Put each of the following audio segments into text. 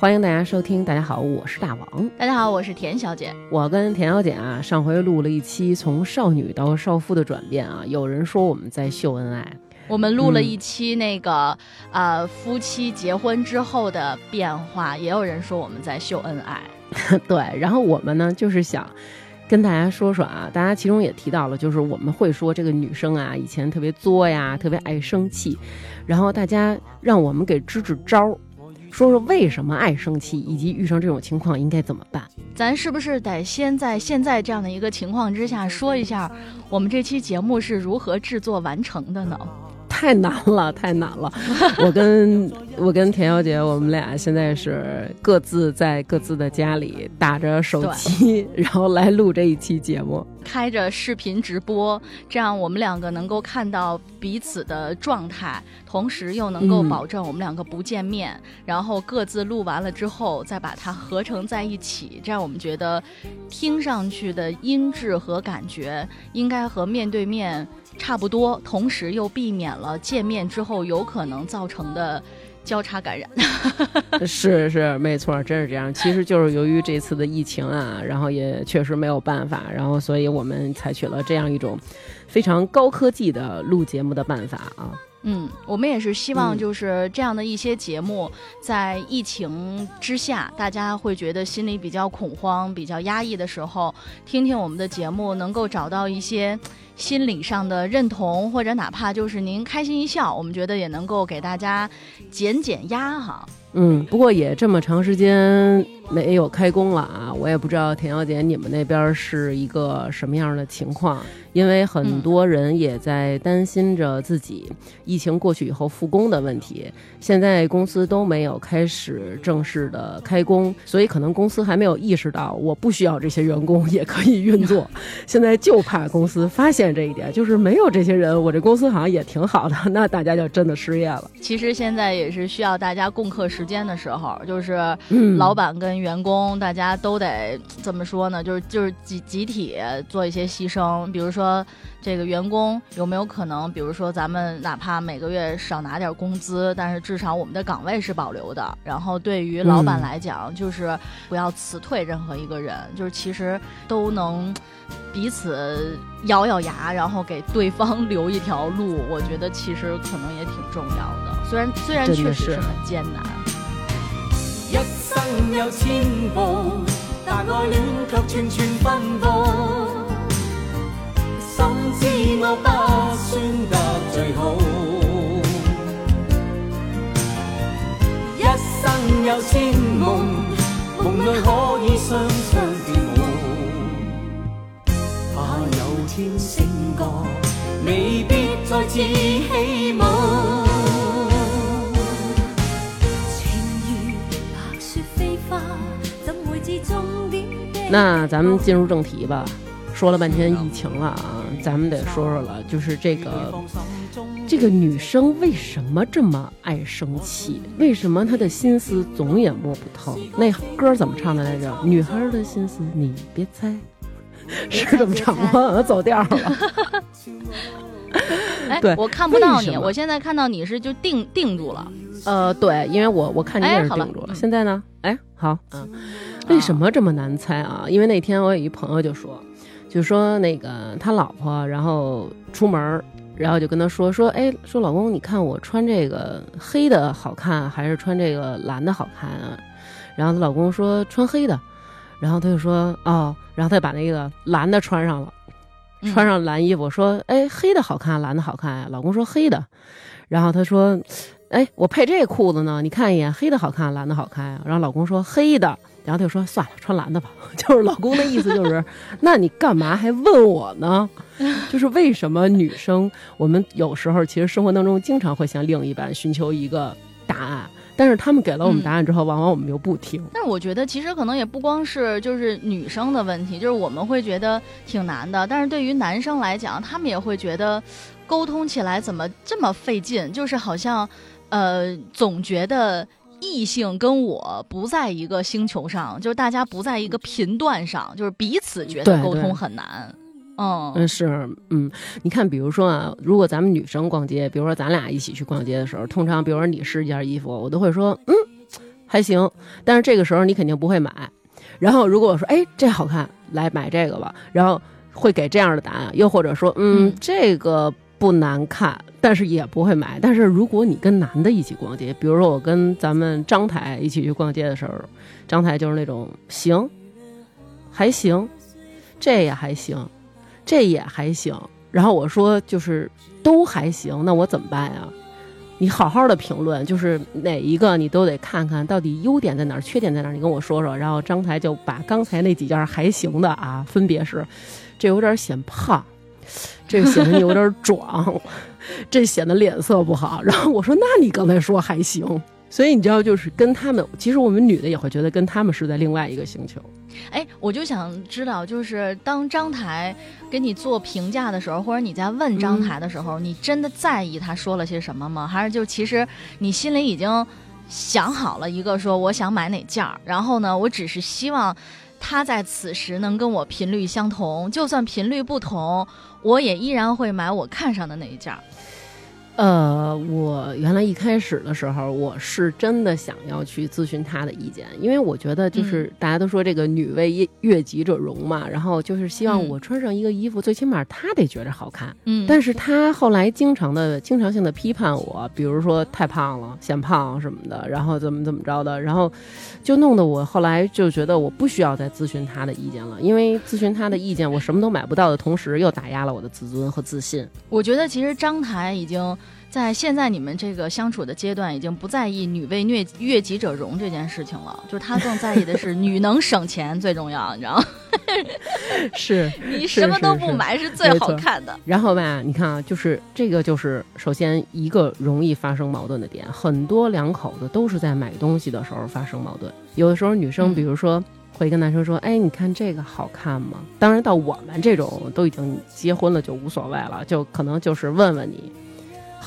欢迎大家收听。大家好，我是大王。大家好，我是田小姐。我跟田小姐啊，上回录了一期从少女到少妇的转变啊，有人说我们在秀恩爱。我们录了一期那个呃夫妻结婚之后的变化，也有人说我们在秀恩爱。对，然后我们呢就是想跟大家说说啊，大家其中也提到了，就是我们会说这个女生啊以前特别作呀，特别爱生气，然后大家让我们给支支招儿。说说为什么爱生气，以及遇上这种情况应该怎么办？咱是不是得先在现在这样的一个情况之下说一下，我们这期节目是如何制作完成的呢？太难了，太难了！我 跟我跟田小姐，我们俩现在是各自在各自的家里打着手机，然后来录这一期节目，开着视频直播，这样我们两个能够看到彼此的状态，同时又能够保证我们两个不见面，然后各自录完了之后再把它合成在一起，这样我们觉得听上去的音质和感觉应该和面对面。差不多，同时又避免了见面之后有可能造成的交叉感染。是是，没错，真是这样。其实就是由于这次的疫情啊，然后也确实没有办法，然后所以我们采取了这样一种非常高科技的录节目的办法啊。嗯，我们也是希望就是这样的一些节目，在疫情之下，大家会觉得心里比较恐慌、比较压抑的时候，听听我们的节目，能够找到一些。心理上的认同，或者哪怕就是您开心一笑，我们觉得也能够给大家减减压哈。嗯，不过也这么长时间没有开工了啊，我也不知道田小姐你们那边是一个什么样的情况。因为很多人也在担心着自己疫情过去以后复工的问题，现在公司都没有开始正式的开工，所以可能公司还没有意识到我不需要这些员工也可以运作。现在就怕公司发现这一点，就是没有这些人，我这公司好像也挺好的，那大家就真的失业了。其实现在也是需要大家共克时间的时候，就是老板跟员工大家都得怎么说呢？就是就是集集体做一些牺牲，比如说。说这个员工有没有可能，比如说咱们哪怕每个月少拿点工资，但是至少我们的岗位是保留的。然后对于老板来讲，就是不要辞退任何一个人，就是其实都能彼此咬咬牙，然后给对方留一条路。我觉得其实可能也挺重要的，虽然虽然确实是很艰难。一生有千步，但爱恋却串串奔波。知我不算得最好，一生有千梦，梦里可以双双天醒觉，未必再次起舞。情如白雪飞花，怎会知终点？那咱们进入正题吧。说了半天疫情了啊，咱们得说说了，就是这个这个女生为什么这么爱生气？为什么她的心思总也摸不透？那歌怎么唱的来着？女孩的心思你别猜，是这么唱吗？走调了。哎，对，我看不到你，我现在看到你是就定定住了。呃，对，因为我我看你也是定住了。现在呢？哎，好，嗯，为什么这么难猜啊？因为那天我有一朋友就说。就说那个他老婆，然后出门，然后就跟他说说，哎，说老公，你看我穿这个黑的好看，还是穿这个蓝的好看啊？然后她老公说穿黑的，然后他就说哦，然后他把那个蓝的穿上了，穿上蓝衣服，说哎，黑的好看，蓝的好看呀？老公说黑的，然后他说，哎，我配这裤子呢，你看一眼，黑的好看，蓝的好看呀？然后老公说黑的。然后他就说：“算了，穿蓝的吧。”就是老公的意思，就是那你干嘛还问我呢？就是为什么女生我们有时候其实生活当中经常会向另一半寻求一个答案，但是他们给了我们答案之后，往往我们又不听。但是我觉得其实可能也不光是就是女生的问题，就是我们会觉得挺难的。但是对于男生来讲，他们也会觉得沟通起来怎么这么费劲？就是好像呃，总觉得。异性跟我不在一个星球上，就是大家不在一个频段上，就是彼此觉得沟通很难。嗯嗯是嗯，你看，比如说啊，如果咱们女生逛街，比如说咱俩一起去逛街的时候，通常比如说你试一件衣服，我都会说，嗯，还行。但是这个时候你肯定不会买。然后如果我说哎这好看，来买这个吧，然后会给这样的答案。又或者说嗯这个不难看，但是也不会买。但是如果你跟男的一起逛街，比如说我跟咱们张台一起去逛街的时候，张台就是那种行，还行，这也还行，这也还行。然后我说就是都还行，那我怎么办呀？你好好的评论，就是哪一个你都得看看到底优点在哪儿，缺点在哪儿，你跟我说说。然后张台就把刚才那几件还行的啊，分别是，这有点显胖，这显得你有点壮，这显得脸色不好。然后我说，那你刚才说还行。所以你知道，就是跟他们，其实我们女的也会觉得跟他们是在另外一个星球。哎，我就想知道，就是当张台给你做评价的时候，或者你在问张台的时候，你真的在意他说了些什么吗？还是就其实你心里已经想好了一个说我想买哪件儿，然后呢，我只是希望他在此时能跟我频率相同，就算频率不同，我也依然会买我看上的那一件儿。呃，我原来一开始的时候，我是真的想要去咨询他的意见，因为我觉得就是大家都说这个女为悦己者容嘛，然后就是希望我穿上一个衣服，最起码他得觉着好看。嗯，但是他后来经常的、经常性的批判我，比如说太胖了、显胖什么的，然后怎么怎么着的，然后就弄得我后来就觉得我不需要再咨询他的意见了，因为咨询他的意见，我什么都买不到的同时，又打压了我的自尊和自信。我觉得其实张台已经。在现在你们这个相处的阶段，已经不在意女为虐悦己者容这件事情了，就是他更在意的是女能省钱最重要，你知道吗？是 你什么都不买是最好看的。然后吧，你看啊，就是这个，就是首先一个容易发生矛盾的点，很多两口子都是在买东西的时候发生矛盾。有的时候女生，比如说会跟男生说：“哎，你看这个好看吗？”当然，到我们这种都已经结婚了就无所谓了，就可能就是问问你。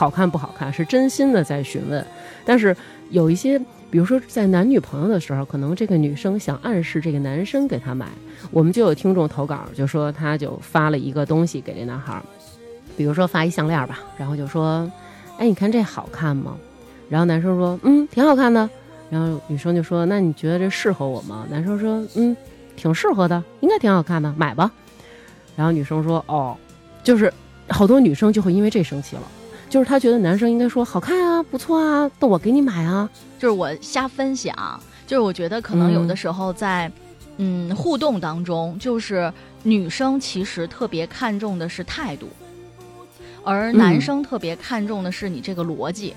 好看不好看是真心的在询问，但是有一些，比如说在男女朋友的时候，可能这个女生想暗示这个男生给她买，我们就有听众投稿，就说他就发了一个东西给这男孩，比如说发一项链吧，然后就说，哎，你看这好看吗？然后男生说，嗯，挺好看的。然后女生就说，那你觉得这适合我吗？男生说，嗯，挺适合的，应该挺好看的，买吧。然后女生说，哦，就是好多女生就会因为这生气了。就是他觉得男生应该说好看啊，不错啊，那我给你买啊。就是我瞎分享，就是我觉得可能有的时候在，嗯，互动当中，就是女生其实特别看重的是态度，而男生特别看重的是你这个逻辑。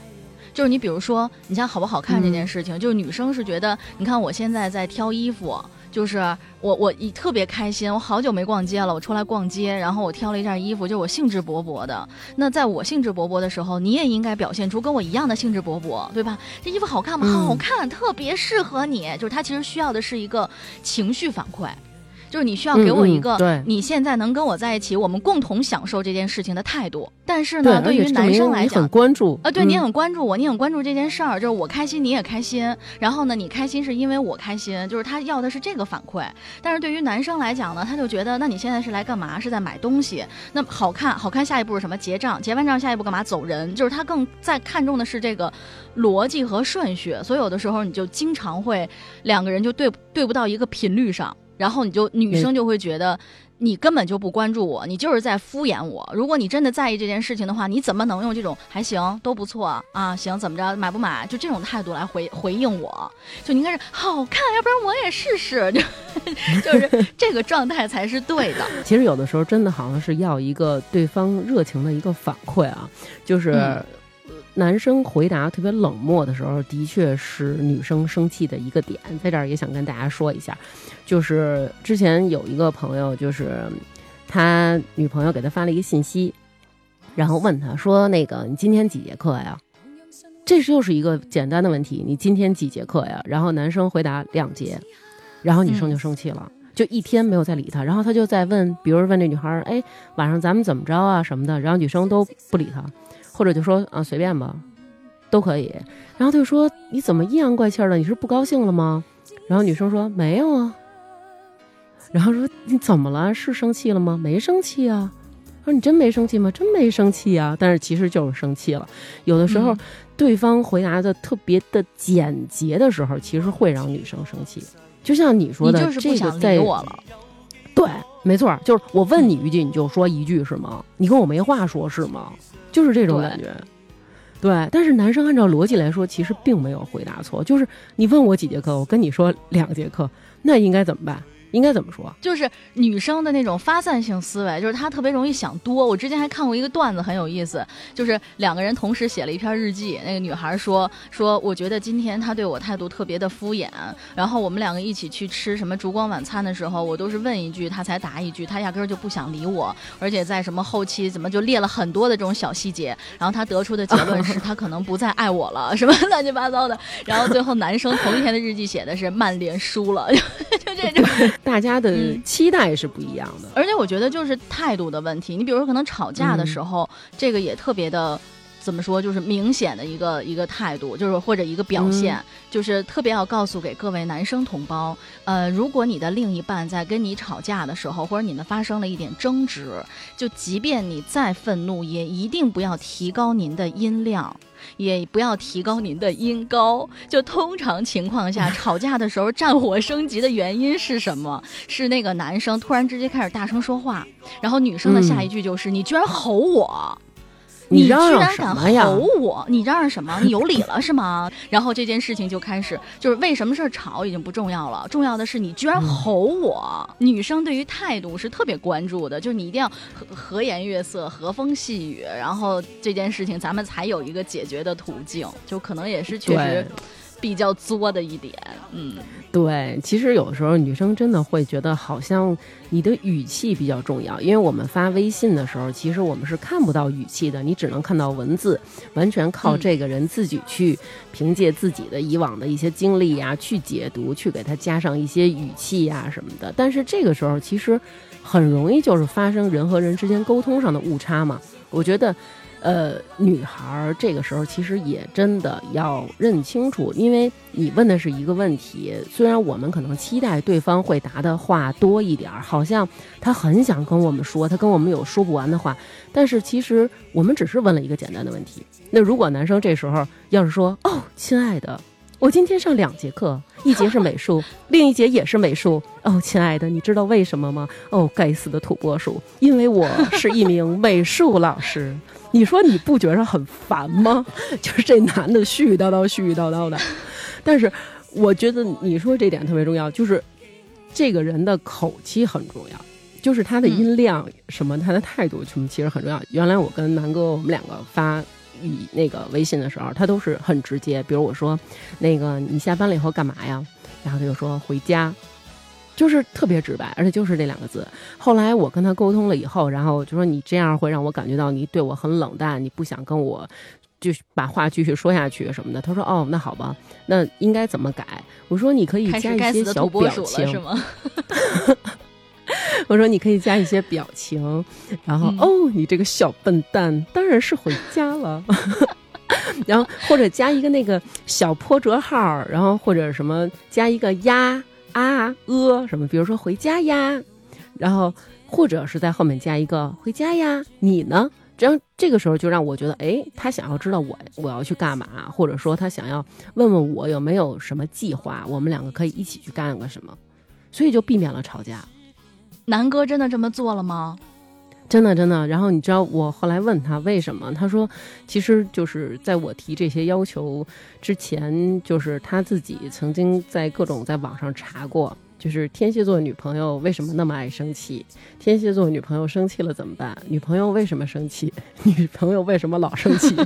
就是你比如说，你像好不好看这件事情，就是女生是觉得，你看我现在在挑衣服。就是我，我一特别开心，我好久没逛街了，我出来逛街，然后我挑了一件衣服，就我兴致勃勃的。那在我兴致勃勃的时候，你也应该表现出跟我一样的兴致勃勃，对吧？这衣服好看吗？好看，特别适合你。就是它其实需要的是一个情绪反馈。就是你需要给我一个，你现在能跟我在一起，我们共同享受这件事情的态度。但是呢，对于男生来讲，很关注啊，对你很关注我，你很关注这件事儿，就是我开心你也开心。然后呢，你开心是因为我开心，就是他要的是这个反馈。但是对于男生来讲呢，他就觉得，那你现在是来干嘛？是在买东西？那好看，好看，下一步是什么？结账，结完账下一步干嘛？走人。就是他更在看重的是这个逻辑和顺序。所以有的时候你就经常会两个人就对对不到一个频率上。然后你就女生就会觉得你根本就不关注我，你就是在敷衍我。如果你真的在意这件事情的话，你怎么能用这种还行都不错啊？行怎么着买不买？就这种态度来回回应我？就你应该是好看，要不然我也试试。就 就是这个状态才是对的。其实有的时候真的好像是要一个对方热情的一个反馈啊，就是。男生回答特别冷漠的时候，的确是女生生气的一个点。在这儿也想跟大家说一下，就是之前有一个朋友，就是他女朋友给他发了一个信息，然后问他说：“那个你今天几节课呀？”这是又是一个简单的问题，你今天几节课呀？然后男生回答两节，然后女生就生气了，就一天没有再理他。然后他就在问，比如问这女孩：“哎，晚上咱们怎么着啊？什么的？”然后女生都不理他。或者就说啊随便吧，都可以。然后他就说你怎么阴阳怪气的？你是不高兴了吗？然后女生说没有啊。然后说你怎么了？是生气了吗？没生气啊。说你真没生气吗？真没生气啊！但是其实就是生气了。有的时候，对方回答的特别的简洁的时候，其实会让女生生气。就像你说的，这个在我了。对，没错，就是我问你一句，你就说一句是吗？你跟我没话说是吗？就是这种感觉。对，但是男生按照逻辑来说，其实并没有回答错。就是你问我几节课，我跟你说两节课，那应该怎么办？应该怎么说？就是女生的那种发散性思维，就是她特别容易想多。我之前还看过一个段子，很有意思，就是两个人同时写了一篇日记。那个女孩说：“说我觉得今天他对我态度特别的敷衍。然后我们两个一起去吃什么烛光晚餐的时候，我都是问一句，他才答一句，他压根儿就不想理我。而且在什么后期，怎么就列了很多的这种小细节。然后他得出的结论是他可能不再爱我了，什么乱七八糟的。然后最后男生同一天的日记写的是曼联输了，就这种。”大家的期待是不一样的，而且我觉得就是态度的问题。你比如说，可能吵架的时候，这个也特别的，怎么说，就是明显的一个一个态度，就是或者一个表现，就是特别要告诉给各位男生同胞，呃，如果你的另一半在跟你吵架的时候，或者你们发生了一点争执，就即便你再愤怒，也一定不要提高您的音量。也不要提高您的音高。就通常情况下，吵架的时候战火升级的原因是什么？是那个男生突然之间开始大声说话，然后女生的下一句就是：“你居然吼我。”你居然敢吼我！你嚷嚷什么？你有理了是吗？然后这件事情就开始，就是为什么事儿吵已经不重要了，重要的是你居然吼我。女生对于态度是特别关注的，就是你一定要和和颜悦色、和风细雨，然后这件事情咱们才有一个解决的途径。就可能也是确实。比较作的一点，嗯，对，其实有时候女生真的会觉得好像你的语气比较重要，因为我们发微信的时候，其实我们是看不到语气的，你只能看到文字，完全靠这个人自己去凭借自己的以往的一些经历呀去解读，去给他加上一些语气呀什么的。但是这个时候其实很容易就是发生人和人之间沟通上的误差嘛，我觉得。呃，女孩儿这个时候其实也真的要认清楚，因为你问的是一个问题，虽然我们可能期待对方会答的话多一点儿，好像他很想跟我们说，他跟我们有说不完的话，但是其实我们只是问了一个简单的问题。那如果男生这时候要是说：“哦，亲爱的，我今天上两节课，一节是美术，另一节也是美术。哦，亲爱的，你知道为什么吗？哦，该死的土拨鼠，因为我是一名美术老师。”你说你不觉着很烦吗？就是这男的絮絮叨叨、絮絮叨叨的，但是我觉得你说这点特别重要，就是这个人的口气很重要，就是他的音量什么，他的态度什么，其实很重要。原来我跟南哥我们两个发语那个微信的时候，他都是很直接，比如我说那个你下班了以后干嘛呀？然后他就说回家。就是特别直白，而且就是这两个字。后来我跟他沟通了以后，然后就说你这样会让我感觉到你对我很冷淡，你不想跟我就把话继续说下去什么的。他说哦，那好吧，那应该怎么改？我说你可以加一些小表情，是吗？我说你可以加一些表情，然后哦，你这个小笨蛋，当然是回家了。然后或者加一个那个小破折号，然后或者什么加一个呀。啊呃什么？比如说回家呀，然后或者是在后面加一个回家呀，你呢？这样这个时候就让我觉得，哎，他想要知道我我要去干嘛，或者说他想要问问我有没有什么计划，我们两个可以一起去干个什么，所以就避免了吵架。南哥真的这么做了吗？真的真的，然后你知道我后来问他为什么？他说，其实就是在我提这些要求之前，就是他自己曾经在各种在网上查过，就是天蝎座女朋友为什么那么爱生气？天蝎座女朋友生气了怎么办？女朋友为什么生气？女朋友为什么老生气？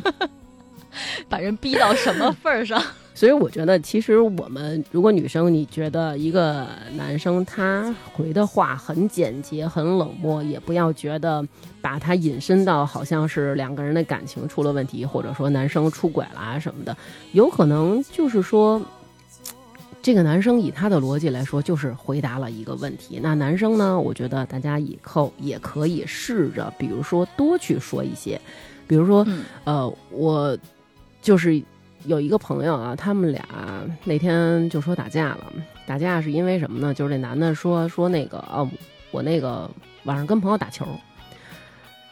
把人逼到什么份儿上？所以我觉得，其实我们如果女生你觉得一个男生他回的话很简洁、很冷漠，也不要觉得把他引申到好像是两个人的感情出了问题，或者说男生出轨了什么的。有可能就是说，这个男生以他的逻辑来说，就是回答了一个问题。那男生呢，我觉得大家以后也可以试着，比如说多去说一些，比如说，呃，我就是。有一个朋友啊，他们俩那天就说打架了。打架是因为什么呢？就是这男的说说那个哦，我那个晚上跟朋友打球，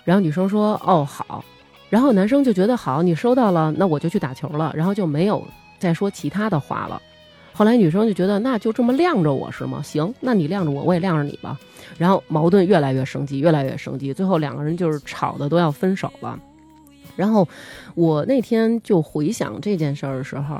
然后女生说哦好，然后男生就觉得好，你收到了，那我就去打球了，然后就没有再说其他的话了。后来女生就觉得那就这么晾着我是吗？行，那你晾着我，我也晾着你吧。然后矛盾越来越升级，越来越升级，最后两个人就是吵的都要分手了。然后我那天就回想这件事儿的时候，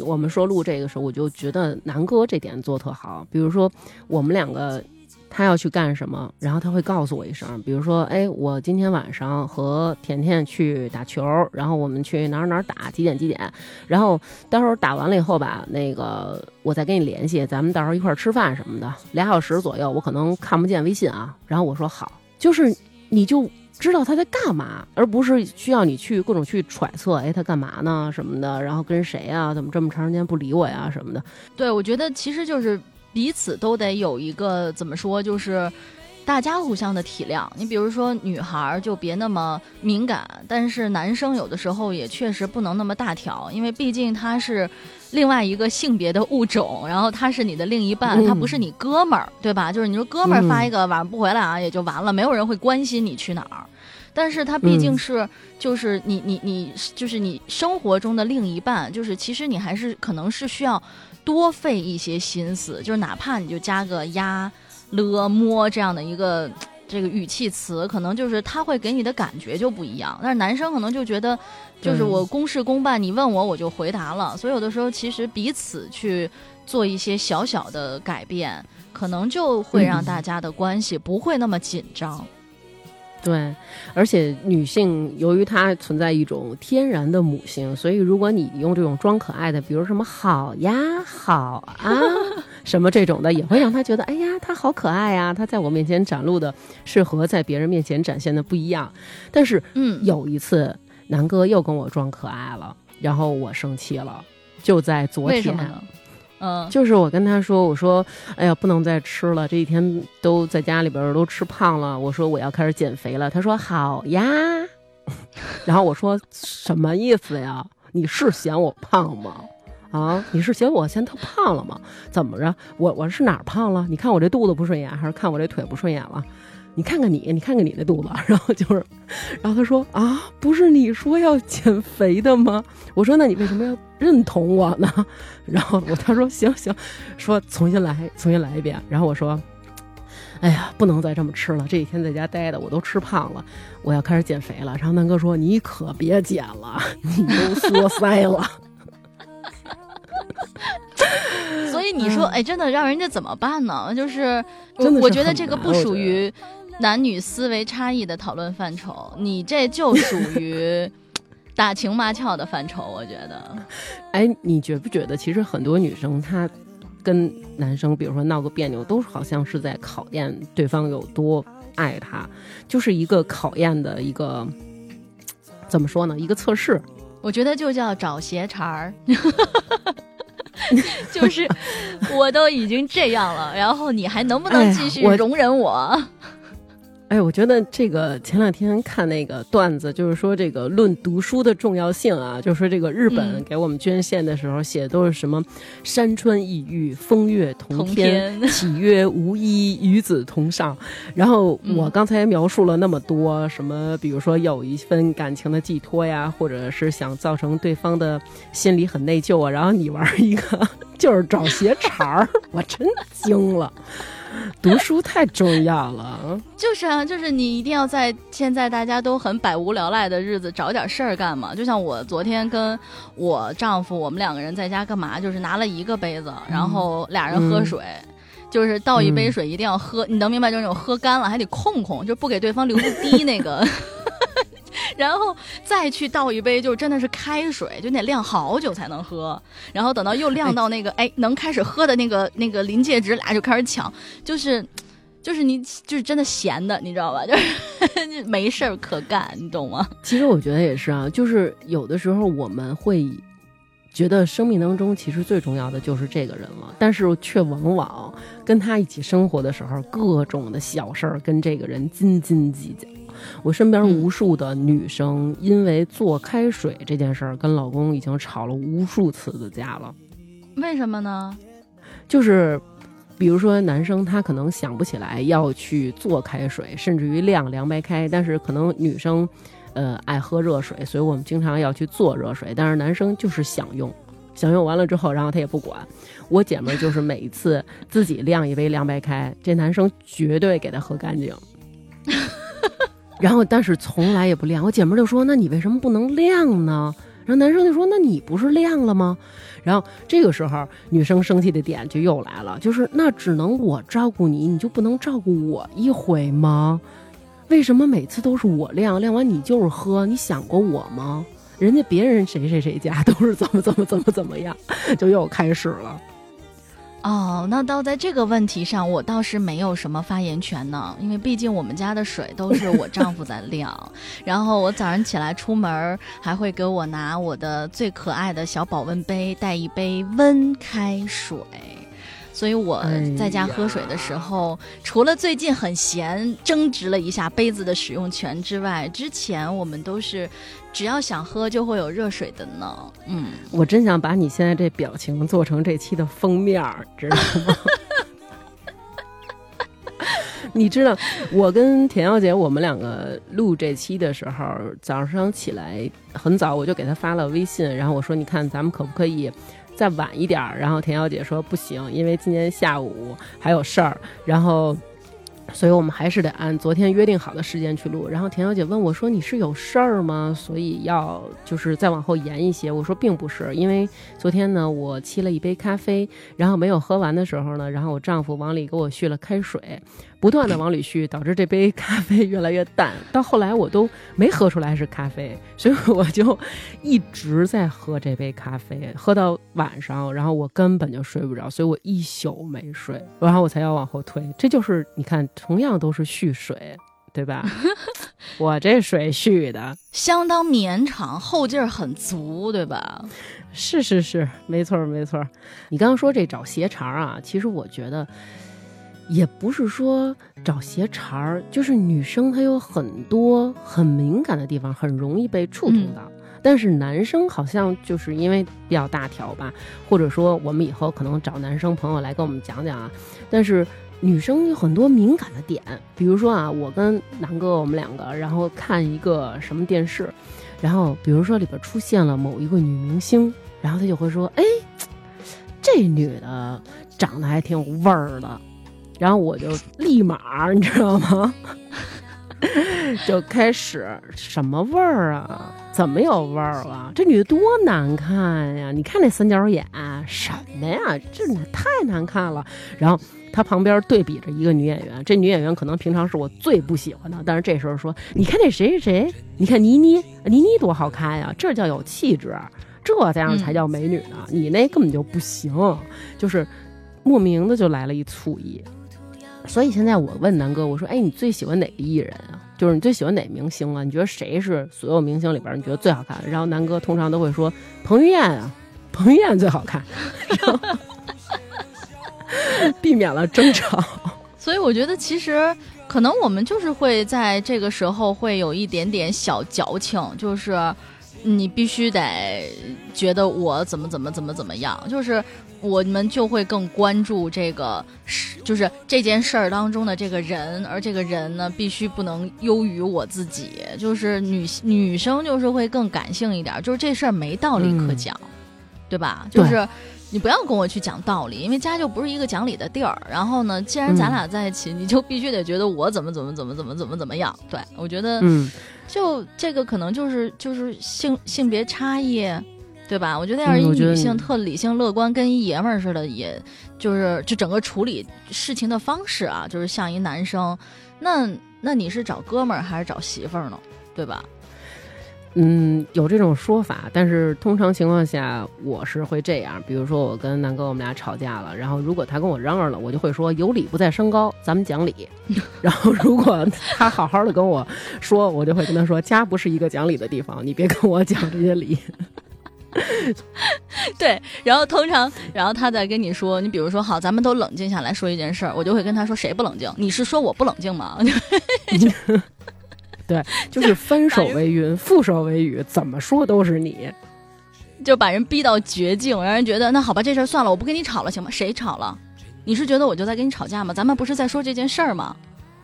我们说录这个时候，我就觉得南哥这点做特好。比如说我们两个。他要去干什么，然后他会告诉我一声，比如说，哎，我今天晚上和甜甜去打球，然后我们去哪儿哪儿打，几点几点，然后到时候打完了以后吧，那个我再跟你联系，咱们到时候一块儿吃饭什么的，俩小时左右，我可能看不见微信啊。然后我说好，就是你就知道他在干嘛，而不是需要你去各种去揣测，哎，他干嘛呢什么的，然后跟谁啊，怎么这么长时间不理我呀什么的。对，我觉得其实就是。彼此都得有一个怎么说，就是大家互相的体谅。你比如说，女孩就别那么敏感，但是男生有的时候也确实不能那么大条，因为毕竟他是另外一个性别的物种，然后他是你的另一半，他不是你哥们儿，对吧？就是你说哥们儿发一个晚上不回来啊，也就完了，没有人会关心你去哪儿。但是他毕竟是，就是你你你，就是你生活中的另一半，就是其实你还是可能是需要。多费一些心思，就是哪怕你就加个呀、了、摸这样的一个这个语气词，可能就是他会给你的感觉就不一样。但是男生可能就觉得，就是我公事公办，你问我我就回答了。所以有的时候其实彼此去做一些小小的改变，可能就会让大家的关系不会那么紧张。对，而且女性由于她存在一种天然的母性，所以如果你用这种装可爱的，比如什么好呀、好啊 什么这种的，也会让他觉得，哎呀，他好可爱呀，他在我面前展露的是和在别人面前展现的不一样。但是，嗯，有一次南哥又跟我装可爱了，然后我生气了，就在昨天。嗯，就是我跟他说，我说，哎呀，不能再吃了，这一天都在家里边都吃胖了。我说我要开始减肥了。他说好呀，然后我说什么意思呀？你是嫌我胖吗？啊，你是嫌我嫌他胖了吗？怎么着？我我是哪儿胖了？你看我这肚子不顺眼，还是看我这腿不顺眼了？你看看你，你看看你那肚子，然后就是，然后他说啊，不是你说要减肥的吗？我说那你为什么要认同我呢？然后我他说行行，说重新来，重新来一遍。然后我说，哎呀，不能再这么吃了，这几天在家待的我都吃胖了，我要开始减肥了。然后南哥说你可别减了，你都缩腮了。所以你说，哎，真的让人家怎么办呢？就是我觉得这个不属于。男女思维差异的讨论范畴，你这就属 于打情骂俏的范畴，我觉得。哎，你觉不觉得，其实很多女生她跟男生，比如说闹个别扭，都是好像是在考验对方有多爱他，就是一个考验的一个怎么说呢？一个测试。我觉得就叫找鞋茬儿，就是我都已经这样了，然后你还能不能继续容忍我？哎，我觉得这个前两天看那个段子，就是说这个论读书的重要性啊，就是说这个日本给我们捐献的时候写的都是什么山川异域，风月同天，岂曰无衣，与子同裳。然后我刚才描述了那么多什么，比如说有一份感情的寄托呀，或者是想造成对方的心里很内疚啊，然后你玩一个 就是找鞋茬儿，我真惊了。读书太重要了，就是啊，就是你一定要在现在大家都很百无聊赖的日子找点事儿干嘛。就像我昨天跟我丈夫，我们两个人在家干嘛？就是拿了一个杯子，然后俩人喝水，就是倒一杯水一定要喝，你能明白？就是那种喝干了还得控控，就不给对方留一滴那个。然后再去倒一杯，就真的是开水，就得晾好久才能喝。然后等到又晾到那个哎能开始喝的那个那个临界值，俩就开始抢，就是就是你就是真的闲的，你知道吧？就是没事儿可干，你懂吗？其实我觉得也是啊，就是有的时候我们会觉得生命当中其实最重要的就是这个人了，但是却往往跟他一起生活的时候，各种的小事儿跟这个人斤斤计较。我身边无数的女生因为做开水这件事儿跟老公已经吵了无数次的架了。为什么呢？就是比如说男生他可能想不起来要去做开水，甚至于晾凉白开，但是可能女生，呃，爱喝热水，所以我们经常要去做热水。但是男生就是想用，想用完了之后，然后他也不管。我姐们就是每一次自己晾一杯凉白开，这男生绝对给他喝干净。然后但是从来也不晾。我姐们就说：“那你为什么不能晾呢？”然后男生就说：“那你不是晾了吗？”然后这个时候，女生生气的点就又来了，就是那只能我照顾你，你就不能照顾我一回吗？为什么每次都是我晾，晾完你就是喝？你想过我吗？人家别人谁谁谁家都是怎么怎么怎么怎么样，就又开始了。哦，那倒在这个问题上，我倒是没有什么发言权呢，因为毕竟我们家的水都是我丈夫在晾，然后我早上起来出门还会给我拿我的最可爱的小保温杯，带一杯温开水。所以我在家喝水的时候，除了最近很闲，争执了一下杯子的使用权之外，之前我们都是只要想喝就会有热水的呢。嗯，我真想把你现在这表情做成这期的封面，知道吗？你知道，我跟田小姐我们两个录这期的时候，早上起来很早，我就给她发了微信，然后我说：“你看，咱们可不可以？”再晚一点儿，然后田小姐说不行，因为今天下午还有事儿，然后，所以我们还是得按昨天约定好的时间去录。然后田小姐问我说：“你是有事儿吗？所以要就是再往后延一些？”我说并不是，因为昨天呢，我沏了一杯咖啡，然后没有喝完的时候呢，然后我丈夫往里给我续了开水。不断的往里续，导致这杯咖啡越来越淡。到后来我都没喝出来是咖啡，所以我就一直在喝这杯咖啡，喝到晚上，然后我根本就睡不着，所以我一宿没睡，然后我才要往后推。这就是你看，同样都是蓄水，对吧？我这水蓄的相当绵长，后劲儿很足，对吧？是是是，没错没错。你刚刚说这找鞋茬啊，其实我觉得。也不是说找鞋茬儿，就是女生她有很多很敏感的地方，很容易被触碰到。但是男生好像就是因为比较大条吧，或者说我们以后可能找男生朋友来跟我们讲讲啊。但是女生有很多敏感的点，比如说啊，我跟南哥我们两个，然后看一个什么电视，然后比如说里边出现了某一个女明星，然后他就会说：“哎，这女的长得还挺有味儿的。”然后我就立马，你知道吗？就开始什么味儿啊？怎么有味儿了？这女的多难看呀！你看那三角眼，什么呀？这太难看了。然后她旁边对比着一个女演员，这女演员可能平常是我最不喜欢的，但是这时候说：“你看那谁谁谁，你看倪妮，倪妮多好看呀！这叫有气质，这这样才叫美女呢。你那根本就不行，就是莫名的就来了一醋意。”所以现在我问南哥，我说：“哎，你最喜欢哪个艺人啊？就是你最喜欢哪明星啊？你觉得谁是所有明星里边你觉得最好看？”然后南哥通常都会说：“彭于晏啊，彭于晏最好看。”避免了争吵。所以我觉得其实可能我们就是会在这个时候会有一点点小矫情，就是你必须得觉得我怎么怎么怎么怎么样，就是。我们就会更关注这个事，就是这件事儿当中的这个人，而这个人呢，必须不能优于我自己。就是女女生就是会更感性一点，就是这事儿没道理可讲，对吧？就是你不要跟我去讲道理，因为家就不是一个讲理的地儿。然后呢，既然咱俩在一起，你就必须得觉得我怎么怎么怎么怎么怎么怎么样。对我觉得，嗯，就这个可能就是就是性性别差异。对吧？我觉得要是一女性特理性乐观，跟一爷们儿似的，也就是就整个处理事情的方式啊，就是像一男生。那那你是找哥们儿还是找媳妇儿呢？对吧？嗯，有这种说法，但是通常情况下我是会这样。比如说我跟南哥我们俩吵架了，然后如果他跟我嚷嚷了，我就会说有理不在声高，咱们讲理。然后如果他好好的跟我说，我就会跟他说家不是一个讲理的地方，你别跟我讲这些理。对，然后通常，然后他再跟你说，你比如说，好，咱们都冷静下来说一件事儿，我就会跟他说，谁不冷静？你是说我不冷静吗？对，就是分手为 云，覆手为雨，怎么说都是你，就把人逼到绝境，让人觉得那好吧，这事儿算了，我不跟你吵了，行吗？谁吵了？你是觉得我就在跟你吵架吗？咱们不是在说这件事儿吗？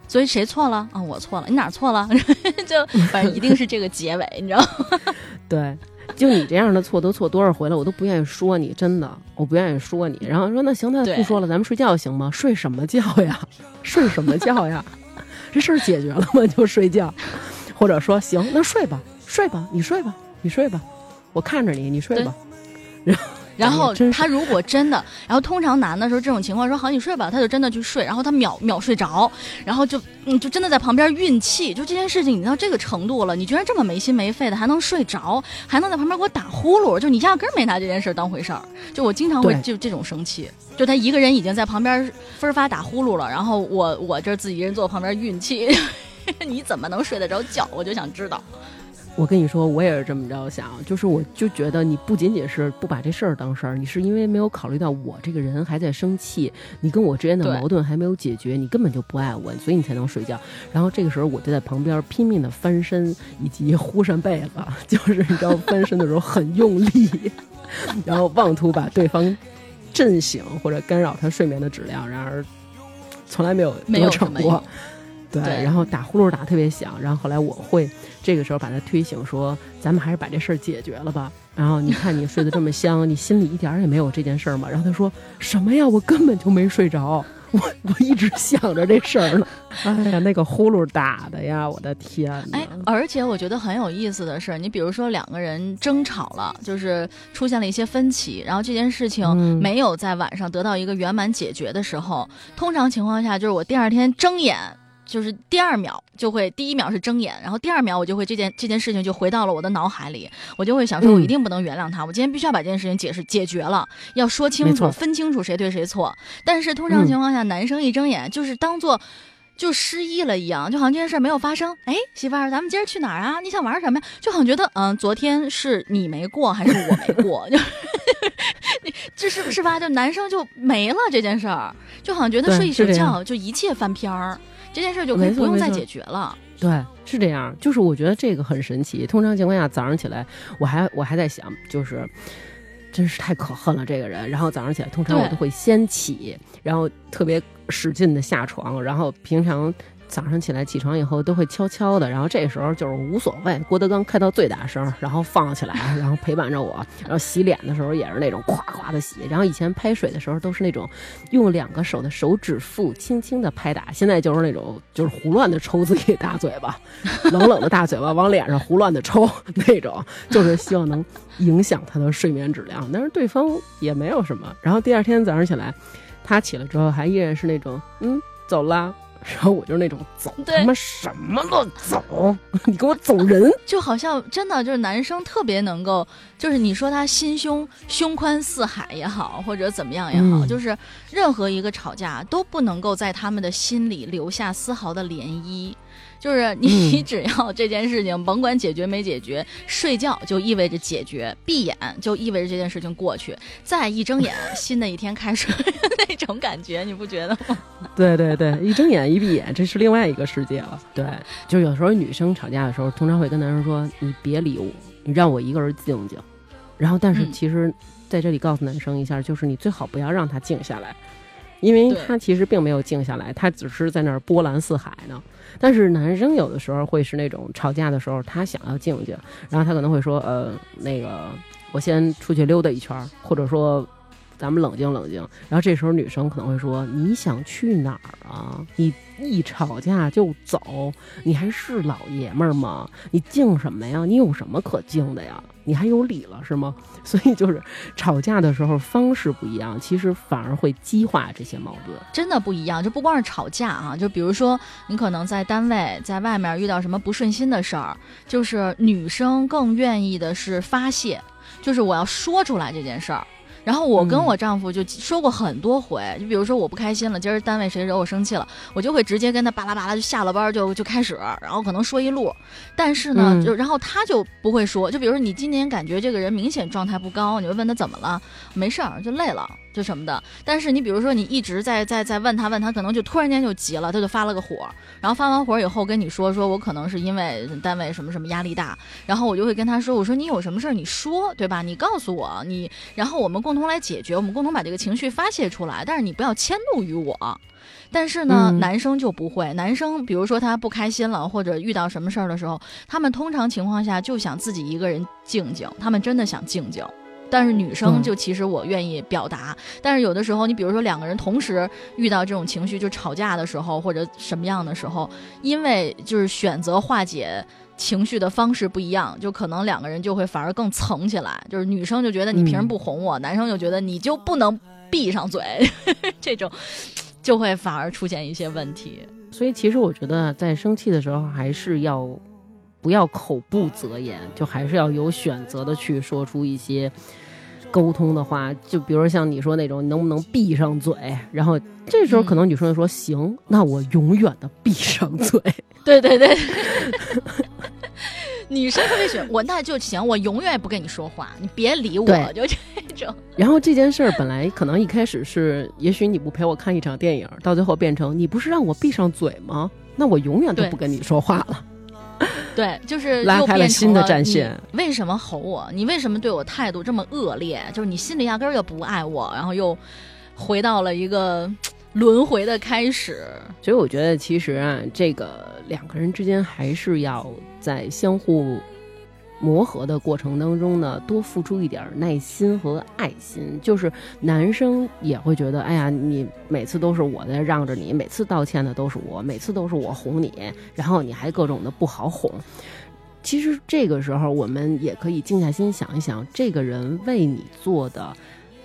所以谁错了啊？我错了，你哪错了？就反正一定是这个结尾，你知道吗？对，就你这样的错都错多少回了，我都不愿意说你，真的，我不愿意说你。然后说那行，那不说了，咱们睡觉行吗？睡什么觉呀？睡什么觉呀？这事儿解决了吗？就睡觉，或者说行，那睡吧，睡吧，你睡吧，你睡吧，我看着你，你睡吧，然后。然后他如果真的，然后通常男的时候这种情况说好你睡吧，他就真的去睡，然后他秒秒睡着，然后就嗯就真的在旁边运气，就这件事情你到这个程度了，你居然这么没心没肺的还能睡着，还能在旁边给我打呼噜，就你压根儿没拿这件事当回事儿，就我经常会就这种生气，就他一个人已经在旁边分发打呼噜了，然后我我这自己一人坐旁边运气，你怎么能睡得着觉？我就想知道。我跟你说，我也是这么着想，就是我就觉得你不仅仅是不把这事儿当事儿，你是因为没有考虑到我这个人还在生气，你跟我之间的矛盾还没有解决，你根本就不爱我，所以你才能睡觉。然后这个时候我就在旁边拼命的翻身以及呼扇被子，就是你知道翻身的时候很用力，然后妄图把对方震醒或者干扰他睡眠的质量，然而从来没有得逞过。对，然后打呼噜打特别响，然后后来我会这个时候把他推醒，说咱们还是把这事儿解决了吧。然后你看你睡得这么香，你心里一点也没有这件事儿吗？然后他说什么呀？我根本就没睡着，我我一直想着这事儿呢。哎呀，那个呼噜打的呀，我的天！哎，而且我觉得很有意思的是，你比如说两个人争吵了，就是出现了一些分歧，然后这件事情没有在晚上得到一个圆满解决的时候，通常情况下就是我第二天睁眼。就是第二秒就会，第一秒是睁眼，然后第二秒我就会这件这件事情就回到了我的脑海里，我就会想说，我一定不能原谅他，我今天必须要把这件事情解释解决了，要说清楚，分清楚谁对谁错。但是通常情况下，男生一睁眼就是当做就失忆了一样，就好像这件事没有发生。哎，媳妇儿，咱们今儿去哪儿啊？你想玩什么呀？就好像觉得，嗯，昨天是你没过还是我没过？就这是不是吧？就男生就没了这件事儿，就好像觉得睡一宿觉就一切翻篇儿。这件事就可以不用再解决了。对，是这样。就是我觉得这个很神奇。通常情况下，早上起来，我还我还在想，就是真是太可恨了这个人。然后早上起来，通常我都会先起，然后特别使劲的下床，然后平常。早上起来起床以后都会悄悄的，然后这时候就是无所谓。郭德纲开到最大声，然后放起来，然后陪伴着我。然后洗脸的时候也是那种夸夸的洗。然后以前拍水的时候都是那种用两个手的手指腹轻轻的拍打，现在就是那种就是胡乱的抽自己大嘴巴，冷冷的大嘴巴往脸上胡乱的抽 那种，就是希望能影响他的睡眠质量。但是对方也没有什么。然后第二天早上起来，他起了之后还依然是那种嗯走啦。然后我就是那种走他妈什么都走，你给我走人，就好像真的就是男生特别能够，就是你说他心胸胸宽似海也好，或者怎么样也好，就是任何一个吵架都不能够在他们的心里留下丝毫的涟漪。就是你 只要这件事情甭管解决没解决，睡觉就意味着解决，闭眼就意味着这件事情过去，再一睁眼，新的一天开始那种感觉，你不觉得吗？对对对，一睁眼一闭眼，这是另外一个世界了。对，就有时候女生吵架的时候，通常会跟男生说：“你别理我，你让我一个人静静。”然后，但是其实在这里告诉男生一下，就是你最好不要让他静下来，因为他其实并没有静下来，他只是在那儿波澜四海呢。但是男生有的时候会是那种吵架的时候，他想要静静，然后他可能会说，呃，那个我先出去溜达一圈，或者说。咱们冷静冷静，然后这时候女生可能会说：“你想去哪儿啊？你一吵架就走，你还是老爷们儿吗？你静什么呀？你有什么可静的呀？你还有理了是吗？” 所以就是吵架的时候方式不一样，其实反而会激化这些矛盾。真的不一样，就不光是吵架啊，就比如说你可能在单位、在外面遇到什么不顺心的事儿，就是女生更愿意的是发泄，就是我要说出来这件事儿。然后我跟我丈夫就说过很多回，就比如说我不开心了，今儿单位谁惹我生气了，我就会直接跟他巴拉巴拉就下了班就就开始，然后可能说一路。但是呢，就然后他就不会说，就比如说你今年感觉这个人明显状态不高，你会问他怎么了，没事儿，就累了。就什么的。但是你比如说你一直在在在问他问他，可能就突然间就急了，他就发了个火，然后发完火以后跟你说说我可能是因为单位什么什么压力大，然后我就会跟他说，我说你有什么事儿你说对吧？你告诉我你，然后我们共同来解决，我们共同把这个情绪发泄出来，但是你不要迁怒于我。但是呢，男生就不会。男生比如说他不开心了，或者遇到什么事儿的时候，他们通常情况下就想自己一个人静静，他们真的想静静。但是女生就其实我愿意表达，但是有的时候你比如说两个人同时遇到这种情绪，就吵架的时候或者什么样的时候，因为就是选择化解情绪的方式不一样，就可能两个人就会反而更层起来。就是女生就觉得你凭什么不哄我，男生就觉得你就不能闭上嘴，这种。就会反而出现一些问题，所以其实我觉得在生气的时候还是要不要口不择言，就还是要有选择的去说出一些沟通的话。就比如像你说那种，你能不能闭上嘴？然后这时候可能女生就说：“行，那我永远的闭上嘴。”对对对。女生特别喜欢我，那就行，我永远不跟你说话，你别理我，就这种。然后这件事儿本来可能一开始是，也许你不陪我看一场电影，到最后变成你不是让我闭上嘴吗？那我永远都不跟你说话了。对，就是拉开了新的战线。为什么吼我？你为什么对我态度这么恶劣？就是你心里压根儿就不爱我，然后又回到了一个。轮回的开始，所以我觉得其实啊，这个两个人之间还是要在相互磨合的过程当中呢，多付出一点耐心和爱心。就是男生也会觉得，哎呀，你每次都是我在让着你，每次道歉的都是我，每次都是我哄你，然后你还各种的不好哄。其实这个时候，我们也可以静下心想一想，这个人为你做的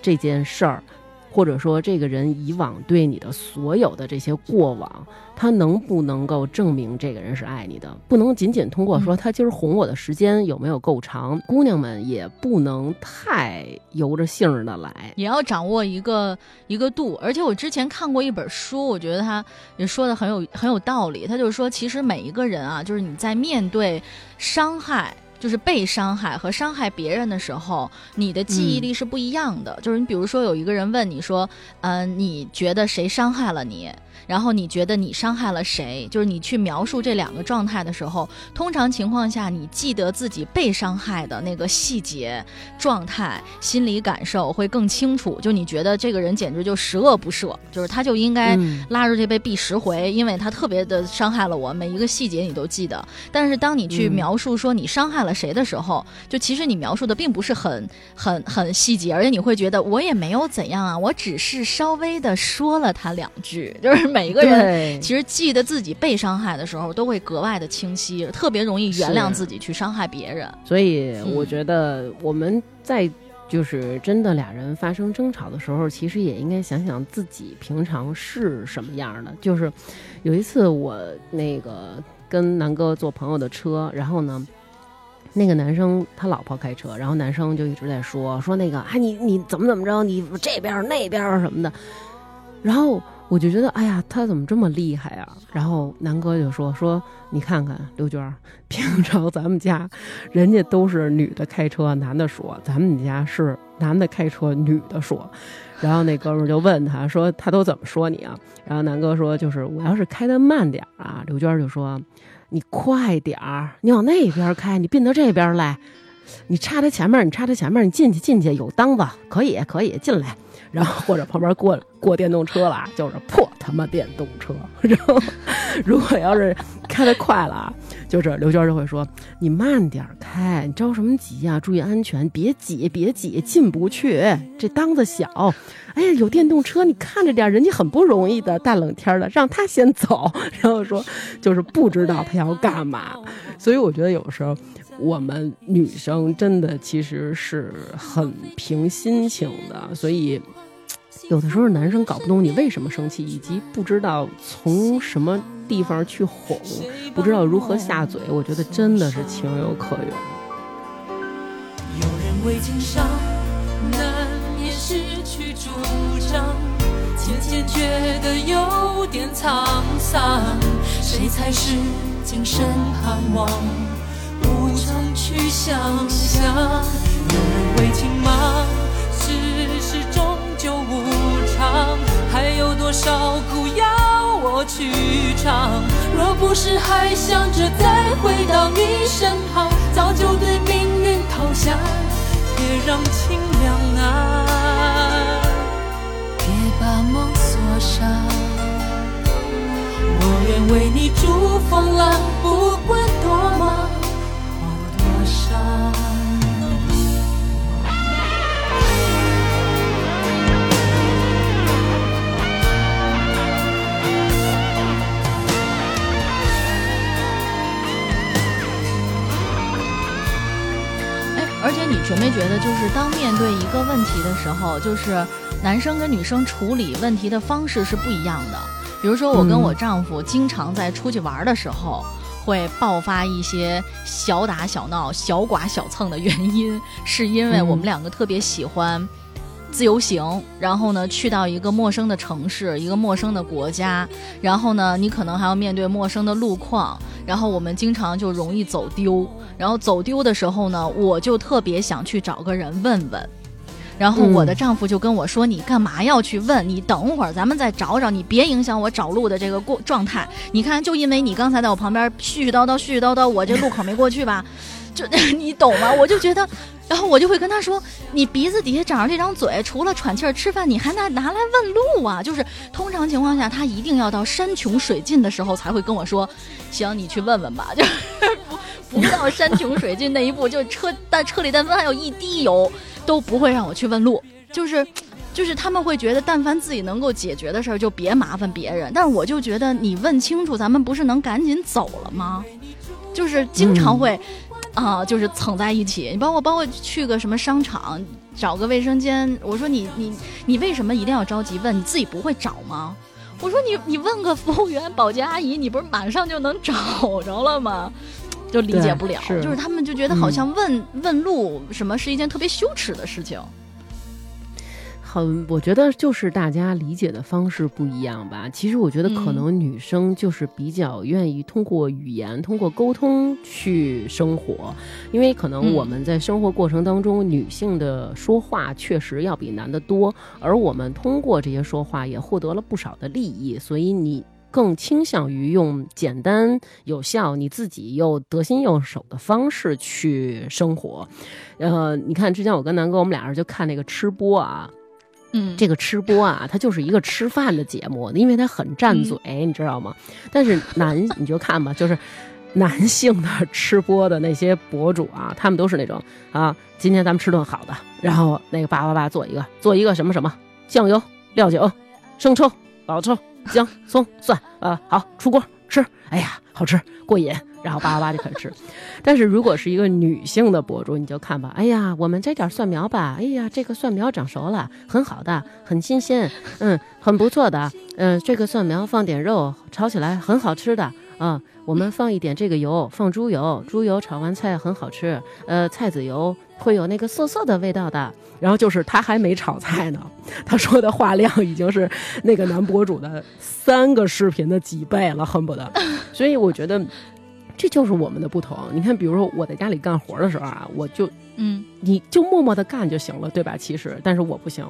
这件事儿。或者说，这个人以往对你的所有的这些过往，他能不能够证明这个人是爱你的？不能仅仅通过说他今儿哄我的时间有没有够长。姑娘们也不能太由着性儿的来，也要掌握一个一个度。而且我之前看过一本书，我觉得他也说的很有很有道理。他就是说，其实每一个人啊，就是你在面对伤害。就是被伤害和伤害别人的时候，你的记忆力是不一样的。就是你比如说，有一个人问你说：“嗯，你觉得谁伤害了你？”然后你觉得你伤害了谁？就是你去描述这两个状态的时候，通常情况下，你记得自己被伤害的那个细节、状态、心理感受会更清楚。就你觉得这个人简直就十恶不赦，就是他就应该拉出去被毙十回，因为他特别的伤害了我，每一个细节你都记得。但是当你去描述说你伤害了谁的时候，就其实你描述的并不是很 很很细节，而且你会觉得我也没有怎样啊，我只是稍微的说了他两句，就是每。一个人其实记得自己被伤害的时候，都会格外的清晰，特别容易原谅自己去伤害别人。所以我觉得我们在就是真的俩人发生争吵的时候，其实也应该想想自己平常是什么样的。就是有一次我那个跟南哥坐朋友的车，然后呢，那个男生他老婆开车，然后男生就一直在说说那个啊你你怎么怎么着，你这边那边什么的，然后。我就觉得，哎呀，他怎么这么厉害啊？然后南哥就说：“说你看看刘娟，平常咱们家，人家都是女的开车，男的说，咱们家是男的开车，女的说。”然后那哥们就问他说：“他都怎么说你啊？”然后南哥说：“就是我要是开的慢点啊。”刘娟就说：“你快点儿，你往那边开，你并到这边来，你插他前面，你插他前面，你进去进去有档子，可以可以进来。”然后或者旁边过过电动车了，就是破他妈电动车。然后如果要是开的快了，就是刘娟就会说：“你慢点开，你着什么急呀？注意安全，别挤，别挤，进不去。这档子小。哎呀，有电动车，你看着点，人家很不容易的，大冷天的，让他先走。然后说，就是不知道他要干嘛。所以我觉得有时候。”我们女生真的其实是很凭心情的，所以有的时候男生搞不懂你为什么生气，以及不知道从什么地方去哄，不知道如何下嘴，我觉得真的是情有可原。有人为情伤，难免失去主张，渐渐觉得有点沧桑，谁才是今生盼望？去想象，有人为情忙，世事终究无常，还有多少苦要我去尝，若不是还想着再回到你身旁，早就对命运投降，别让情两难。别把梦锁上，我愿为你逐风浪，不管多。而且你觉没觉得，就是当面对一个问题的时候，就是男生跟女生处理问题的方式是不一样的。比如说，我跟我丈夫经常在出去玩的时候，会爆发一些小打小闹、小剐小蹭的原因，是因为我们两个特别喜欢自由行，然后呢，去到一个陌生的城市、一个陌生的国家，然后呢，你可能还要面对陌生的路况。然后我们经常就容易走丢，然后走丢的时候呢，我就特别想去找个人问问。然后我的丈夫就跟我说：“你干嘛要去问？你等会儿咱们再找找，你别影响我找路的这个过状态。你看，就因为你刚才在我旁边絮絮叨叨、絮絮叨叨，我这路口没过去吧？就 你懂吗？我就觉得，然后我就会跟他说：你鼻子底下长着这张嘴，除了喘气儿、吃饭，你还拿拿来问路啊？就是通常情况下，他一定要到山穷水尽的时候才会跟我说。”行，你去问问吧，就是不不到山穷水尽那一步，就车但车里但凡还有一滴油，都不会让我去问路。就是，就是他们会觉得，但凡自己能够解决的事儿，就别麻烦别人。但是我就觉得，你问清楚，咱们不是能赶紧走了吗？就是经常会啊，就是蹭在一起。你包括包括去个什么商场，找个卫生间，我说你你你为什么一定要着急问？你自己不会找吗？我说你你问个服务员、保洁阿姨，你不是马上就能找着了吗？就理解不了，就是他们就觉得好像问问路什么是一件特别羞耻的事情。很，我觉得就是大家理解的方式不一样吧。其实我觉得可能女生就是比较愿意通过语言、通过沟通去生活，因为可能我们在生活过程当中，女性的说话确实要比男的多，而我们通过这些说话也获得了不少的利益，所以你更倾向于用简单、有效、你自己又得心应手的方式去生活。呃，你看之前我跟南哥我们俩人就看那个吃播啊。嗯，这个吃播啊，它就是一个吃饭的节目，因为它很占嘴，你知道吗？但是男，你就看吧，就是男性的吃播的那些博主啊，他们都是那种啊，今天咱们吃顿好的，然后那个叭叭叭做一个，做一个什么什么酱油、料酒、生抽、老抽、姜、葱、蒜，啊，好出锅吃，哎呀，好吃过瘾。然后叭叭叭就开始吃，但是如果是一个女性的博主，你就看吧。哎呀，我们摘点蒜苗吧。哎呀，这个蒜苗长熟了，很好的，很新鲜，嗯，很不错的。嗯，这个蒜苗放点肉炒起来很好吃的。啊，我们放一点这个油，放猪油，猪油炒完菜很好吃。呃，菜籽油会有那个涩涩的味道的。然后就是他还没炒菜呢，他说的话量已经是那个男博主的三个视频的几倍了，恨不得。所以我觉得。这就是我们的不同。你看，比如说我在家里干活的时候啊，我就，嗯，你就默默的干就行了，对吧？其实，但是我不行。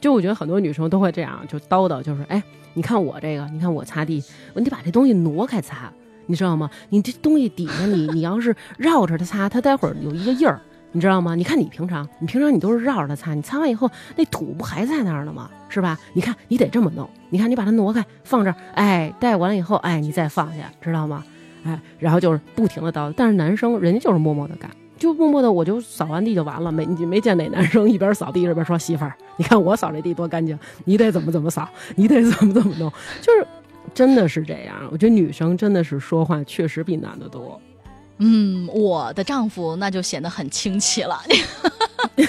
就我觉得很多女生都会这样，就叨叨，就是，哎，你看我这个，你看我擦地，你得把这东西挪开擦，你知道吗？你这东西底下，你你要是绕着它擦，它待会儿有一个印儿，你知道吗？你看你平常，你平常你都是绕着它擦，你擦完以后，那土不还在那儿呢吗？是吧？你看你得这么弄，你看你把它挪开，放这儿，哎，带完了以后，哎，你再放下，知道吗？哎，然后就是不停的叨，但是男生人家就是默默的干，就默默的我就扫完地就完了，没你没见哪男生一边扫地一边说媳妇儿，你看我扫这地多干净，你得怎么怎么扫，你得怎么怎么弄，就是真的是这样。我觉得女生真的是说话确实比男的多。嗯，我的丈夫那就显得很清奇了，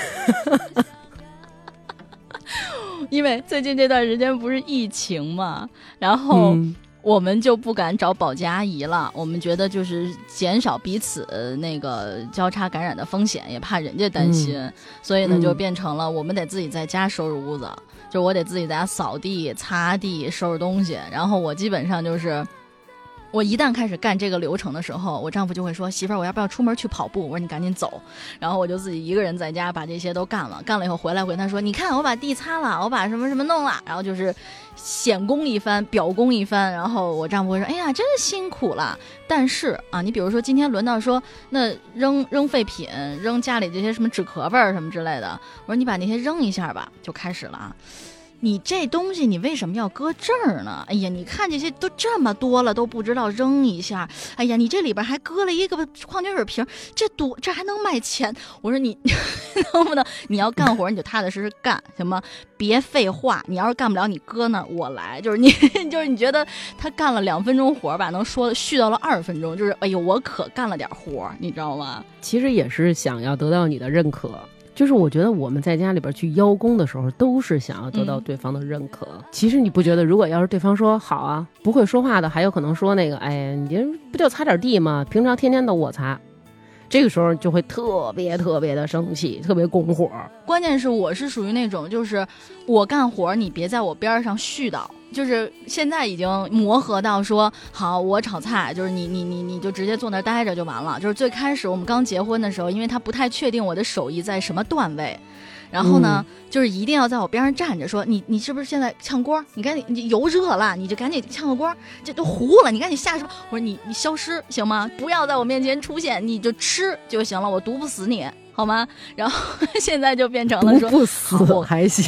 因为最近这段时间不是疫情嘛，然后。我们就不敢找保洁阿姨了，我们觉得就是减少彼此那个交叉感染的风险，也怕人家担心，所以呢就变成了我们得自己在家收拾屋子，就我得自己在家扫地、擦地、收拾东西，然后我基本上就是我一旦开始干这个流程的时候，我丈夫就会说：“媳妇儿，我要不要出门去跑步？”我说：“你赶紧走。”然后我就自己一个人在家把这些都干了。干了以后回来，我跟他说：“你看，我把地擦了，我把什么什么弄了。”然后就是显功一番，表功一番。然后我丈夫会说：“哎呀，真辛苦了。”但是啊，你比如说今天轮到说那扔扔废品，扔家里这些什么纸壳儿什么之类的，我说你把那些扔一下吧，就开始了啊。你这东西你为什么要搁这儿呢？哎呀，你看这些都这么多了，都不知道扔一下。哎呀，你这里边还搁了一个矿泉水瓶，这多这还能卖钱？我说你 能不能你要干活你就踏踏实实干行吗？别废话。你要是干不了，你搁那儿我来。就是你 就是你觉得他干了两分钟活吧，能说续到了二十分钟，就是哎呦我可干了点活，你知道吗？其实也是想要得到你的认可。就是我觉得我们在家里边去邀功的时候，都是想要得到对方的认可。其实你不觉得，如果要是对方说好啊，不会说话的，还有可能说那个，哎，你这不就擦点地吗？平常天天都我擦，这个时候就会特别特别的生气，特别拱火。关键是我是属于那种，就是我干活，你别在我边上絮叨。就是现在已经磨合到说好，我炒菜，就是你你你你就直接坐那待着就完了。就是最开始我们刚结婚的时候，因为他不太确定我的手艺在什么段位，然后呢，就是一定要在我边上站着，说你你是不是现在炝锅？你赶紧你油热了，你就赶紧炝个锅，这都糊了，你赶紧下什么？我说你你消失行吗？不要在我面前出现，你就吃就行了，我毒不死你。好吗？然后现在就变成了说不死我还行，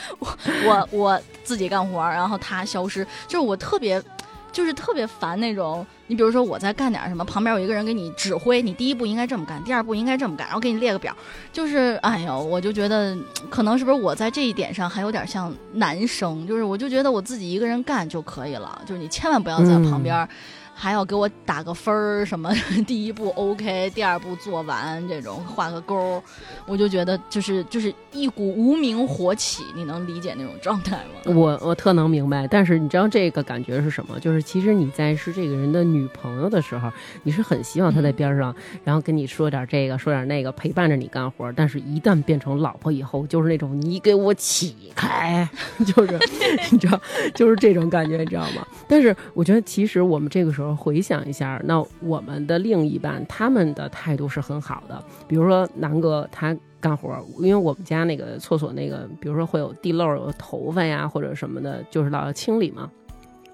我我我自己干活，然后他消失，就是我特别，就是特别烦那种。你比如说我在干点什么，旁边有一个人给你指挥，你第一步应该这么干，第二步应该这么干，然后给你列个表。就是哎呦，我就觉得可能是不是我在这一点上还有点像男生，就是我就觉得我自己一个人干就可以了，就是你千万不要在旁边。还要给我打个分儿什么？第一步 OK，第二步做完这种画个勾，我就觉得就是就是一股无名火起，你能理解那种状态吗？我我特能明白，但是你知道这个感觉是什么？就是其实你在是这个人的女朋友的时候，你是很希望他在边上，然后跟你说点这个说点那个，陪伴着你干活。但是一旦变成老婆以后，就是那种你给我起开，就是 你知道，就是这种感觉，你知道吗？但是我觉得其实我们这个时候。回想一下，那我们的另一半他们的态度是很好的。比如说南哥他干活，因为我们家那个厕所那个，比如说会有地漏、有头发呀或者什么的，就是老要清理嘛。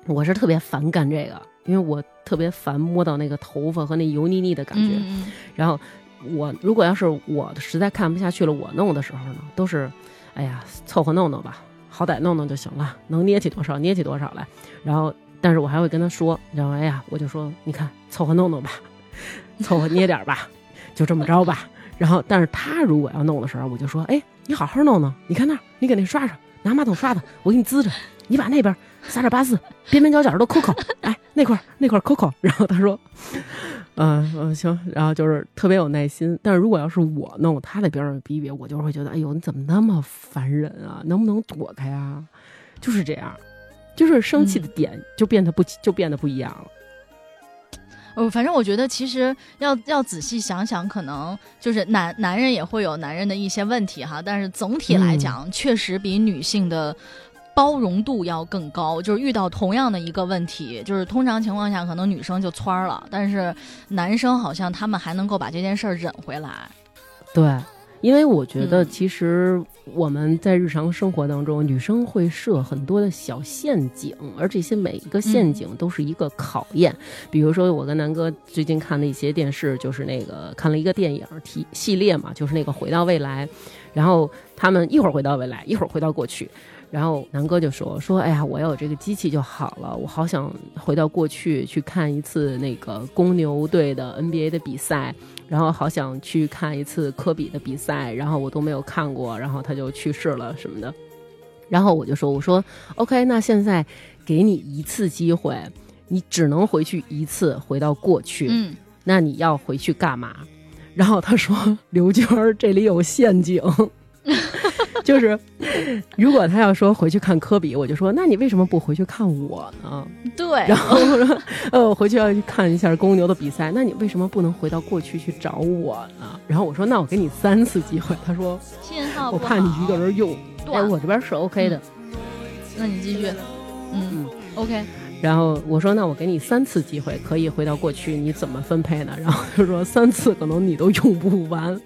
我是特别烦干这个，因为我特别烦摸到那个头发和那油腻腻的感觉。然后我如果要是我实在看不下去了，我弄的时候呢，都是哎呀凑合弄弄吧，好歹弄弄就行了，能捏起多少捏起多少来，然后。但是我还会跟他说，你知道吗？哎呀，我就说，你看，凑合弄弄吧，凑合捏点吧，就这么着吧。然后，但是他如果要弄的时候，我就说，哎，你好好弄弄，你看那儿，你给那刷刷，拿马桶刷子，我给你滋着，你把那边撒点八四，边边角角都抠抠，哎，那块那块抠抠。然后他说，嗯嗯行，然后就是特别有耐心。但是如果要是我弄，他在边上比比，我就会觉得，哎呦，你怎么那么烦人啊？能不能躲开啊？就是这样。就是生气的点就变得不就变得不一样了。呃，反正我觉得其实要要仔细想想，可能就是男男人也会有男人的一些问题哈，但是总体来讲，确实比女性的包容度要更高。就是遇到同样的一个问题，就是通常情况下可能女生就蹿了，但是男生好像他们还能够把这件事儿忍回来。对。因为我觉得，其实我们在日常生活当中，女生会设很多的小陷阱，而这些每一个陷阱都是一个考验。比如说，我跟南哥最近看的一些电视，就是那个看了一个电影题系列嘛，就是那个《回到未来》，然后他们一会儿回到未来，一会儿回到过去。然后南哥就说说，哎呀，我要有这个机器就好了，我好想回到过去去看一次那个公牛队的 NBA 的比赛，然后好想去看一次科比的比赛，然后我都没有看过，然后他就去世了什么的。然后我就说，我说 OK，那现在给你一次机会，你只能回去一次，回到过去。嗯，那你要回去干嘛？然后他说，刘娟儿这里有陷阱。就是，如果他要说回去看科比，我就说，那你为什么不回去看我呢？对。然后我说，呃，我回去要去看一下公牛的比赛，那你为什么不能回到过去去找我呢？然后我说，那我给你三次机会。他说，信号我怕你一个人用。哎，我这边是 OK 的。那你继续。嗯嗯，OK。然后我说：“那我给你三次机会，可以回到过去，你怎么分配呢？”然后他说：“三次可能你都用不完。”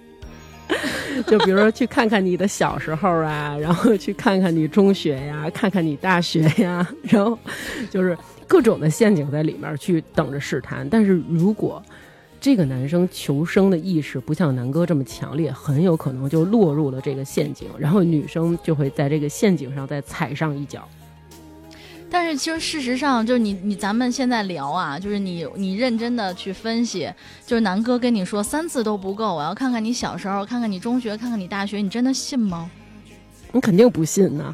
就比如说去看看你的小时候啊，然后去看看你中学呀，看看你大学呀，然后就是各种的陷阱在里面去等着试探。但是如果这个男生求生的意识不像南哥这么强烈，很有可能就落入了这个陷阱，然后女生就会在这个陷阱上再踩上一脚。但是其实事实上，就是你你咱们现在聊啊，就是你你认真的去分析，就是南哥跟你说三次都不够，我要看看你小时候，看看你中学，看看你大学，你真的信吗？你肯定不信呐。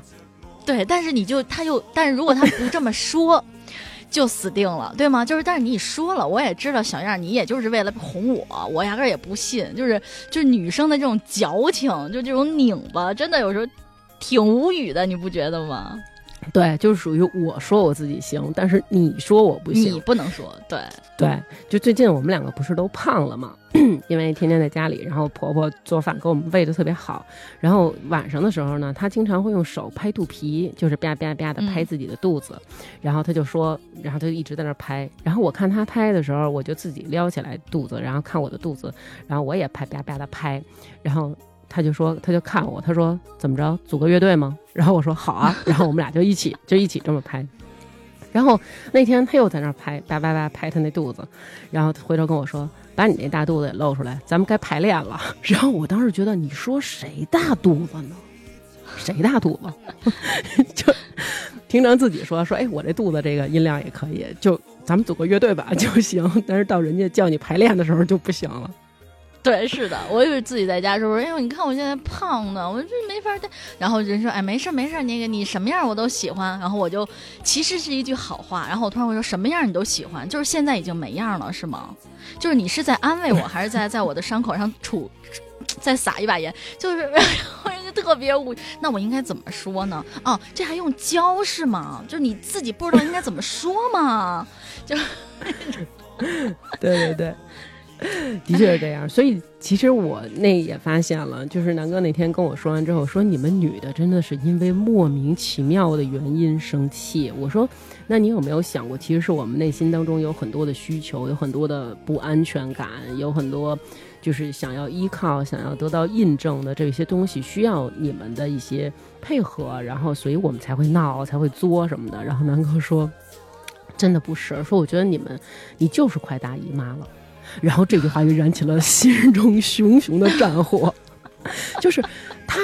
对，但是你就他又，但是如果他不这么说，就死定了，对吗？就是但是你说了，我也知道小样，你也就是为了哄我，我压根儿也不信。就是就是女生的这种矫情，就这种拧巴，真的有时候挺无语的，你不觉得吗？对，就是属于我说我自己行，但是你说我不行，你不能说。对对，就最近我们两个不是都胖了吗？因为天天在家里，然后婆婆做饭给我们喂的特别好，然后晚上的时候呢，她经常会用手拍肚皮，就是吧吧吧的拍自己的肚子，然后她就说，然后她就一直在那拍，然后我看她拍的时候，我就自己撩起来肚子，然后看我的肚子，然后我也拍吧吧的拍，然后。他就说，他就看我，他说怎么着，组个乐队吗？然后我说好啊，然后我们俩就一起就一起这么拍。然后那天他又在那拍，叭叭叭拍他那肚子，然后回头跟我说，把你那大肚子也露出来，咱们该排练了。然后我当时觉得，你说谁大肚子呢？谁大肚子？就平常自己说说，哎，我这肚子这个音量也可以，就咱们组个乐队吧就行。但是到人家叫你排练的时候就不行了。对，是的，我以为自己在家时候，哎呦，你看我现在胖的，我这没法带。然后人说，哎，没事没事，那个你什么样我都喜欢。然后我就其实是一句好话。然后我突然会说，什么样你都喜欢，就是现在已经没样了，是吗？就是你是在安慰我，还是在在我的伤口上杵再撒一把盐？就是 我就特别无，那我应该怎么说呢？哦，这还用教是吗？就是你自己不知道应该怎么说吗？就，对对对。的确是这样，所以其实我那也发现了，就是南哥那天跟我说完之后，说你们女的真的是因为莫名其妙的原因生气。我说，那你有没有想过，其实是我们内心当中有很多的需求，有很多的不安全感，有很多就是想要依靠、想要得到印证的这些东西，需要你们的一些配合，然后所以我们才会闹、才会作什么的。然后南哥说，真的不是，说我觉得你们，你就是快大姨妈了。然后这句话就燃起了心中熊熊的战火，就是他，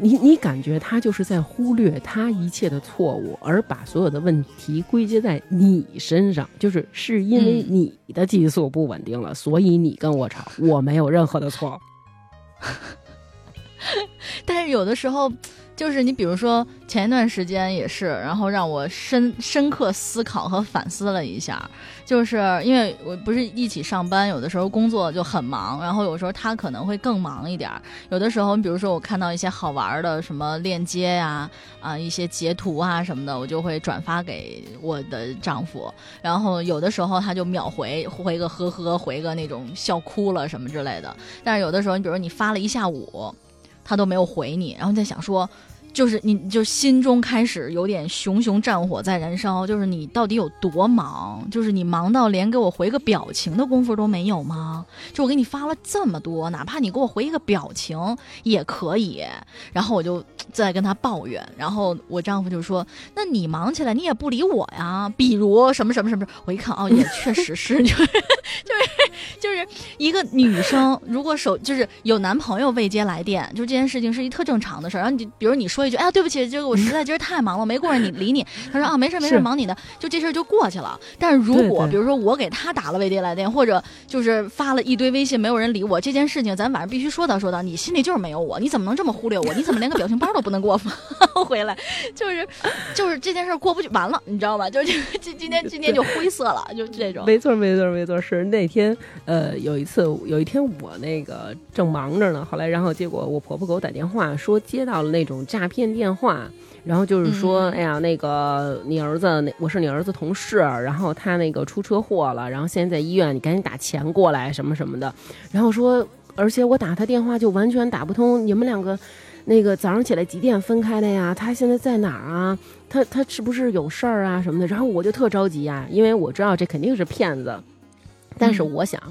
你你感觉他就是在忽略他一切的错误，而把所有的问题归结在你身上，就是是因为你的激素不稳定了，所以你跟我吵，我没有任何的错。但是有的时候。就是你，比如说前一段时间也是，然后让我深深刻思考和反思了一下。就是因为我不是一起上班，有的时候工作就很忙，然后有时候他可能会更忙一点。有的时候，你比如说我看到一些好玩的什么链接呀，啊一些截图啊什么的，我就会转发给我的丈夫。然后有的时候他就秒回，回个呵呵，回个那种笑哭了什么之类的。但是有的时候，你比如说你发了一下午，他都没有回你，然后在想说。就是你，就心中开始有点熊熊战火在燃烧。就是你到底有多忙？就是你忙到连给我回个表情的功夫都没有吗？就我给你发了这么多，哪怕你给我回一个表情也可以。然后我就在跟他抱怨，然后我丈夫就说：“那你忙起来你也不理我呀？比如什么什么什么？”我一看，哦，也确实是，就是就是一个女生，如果手就是有男朋友未接来电，就这件事情是一特正常的事儿。然后你比如你说一句。哎呀，对不起，这个我实在今儿太忙了，没顾上你理你。他说啊，没事没事，忙你的，就这事儿就过去了。但是如果比如说我给他打了未接来电，或者就是发了一堆微信，没有人理我，这件事情咱晚上必须说道说道。你心里就是没有我，你怎么能这么忽略我？你怎么连个表情包都不能给我发 回来？就是就是这件事过不去，完了，你知道吧？就是今今天今天就灰色了，就这种。没错没错没错，是那天呃有一次有一天我那个正忙着呢，后来然后结果我婆婆给我打电话说接到了那种诈骗。电话，然后就是说，哎呀，那个你儿子，那我是你儿子同事，然后他那个出车祸了，然后现在在医院，你赶紧打钱过来，什么什么的。然后说，而且我打他电话就完全打不通，你们两个那个早上起来几点分开的呀？他现在在哪儿啊？他他是不是有事儿啊什么的？然后我就特着急呀，因为我知道这肯定是骗子。但是我想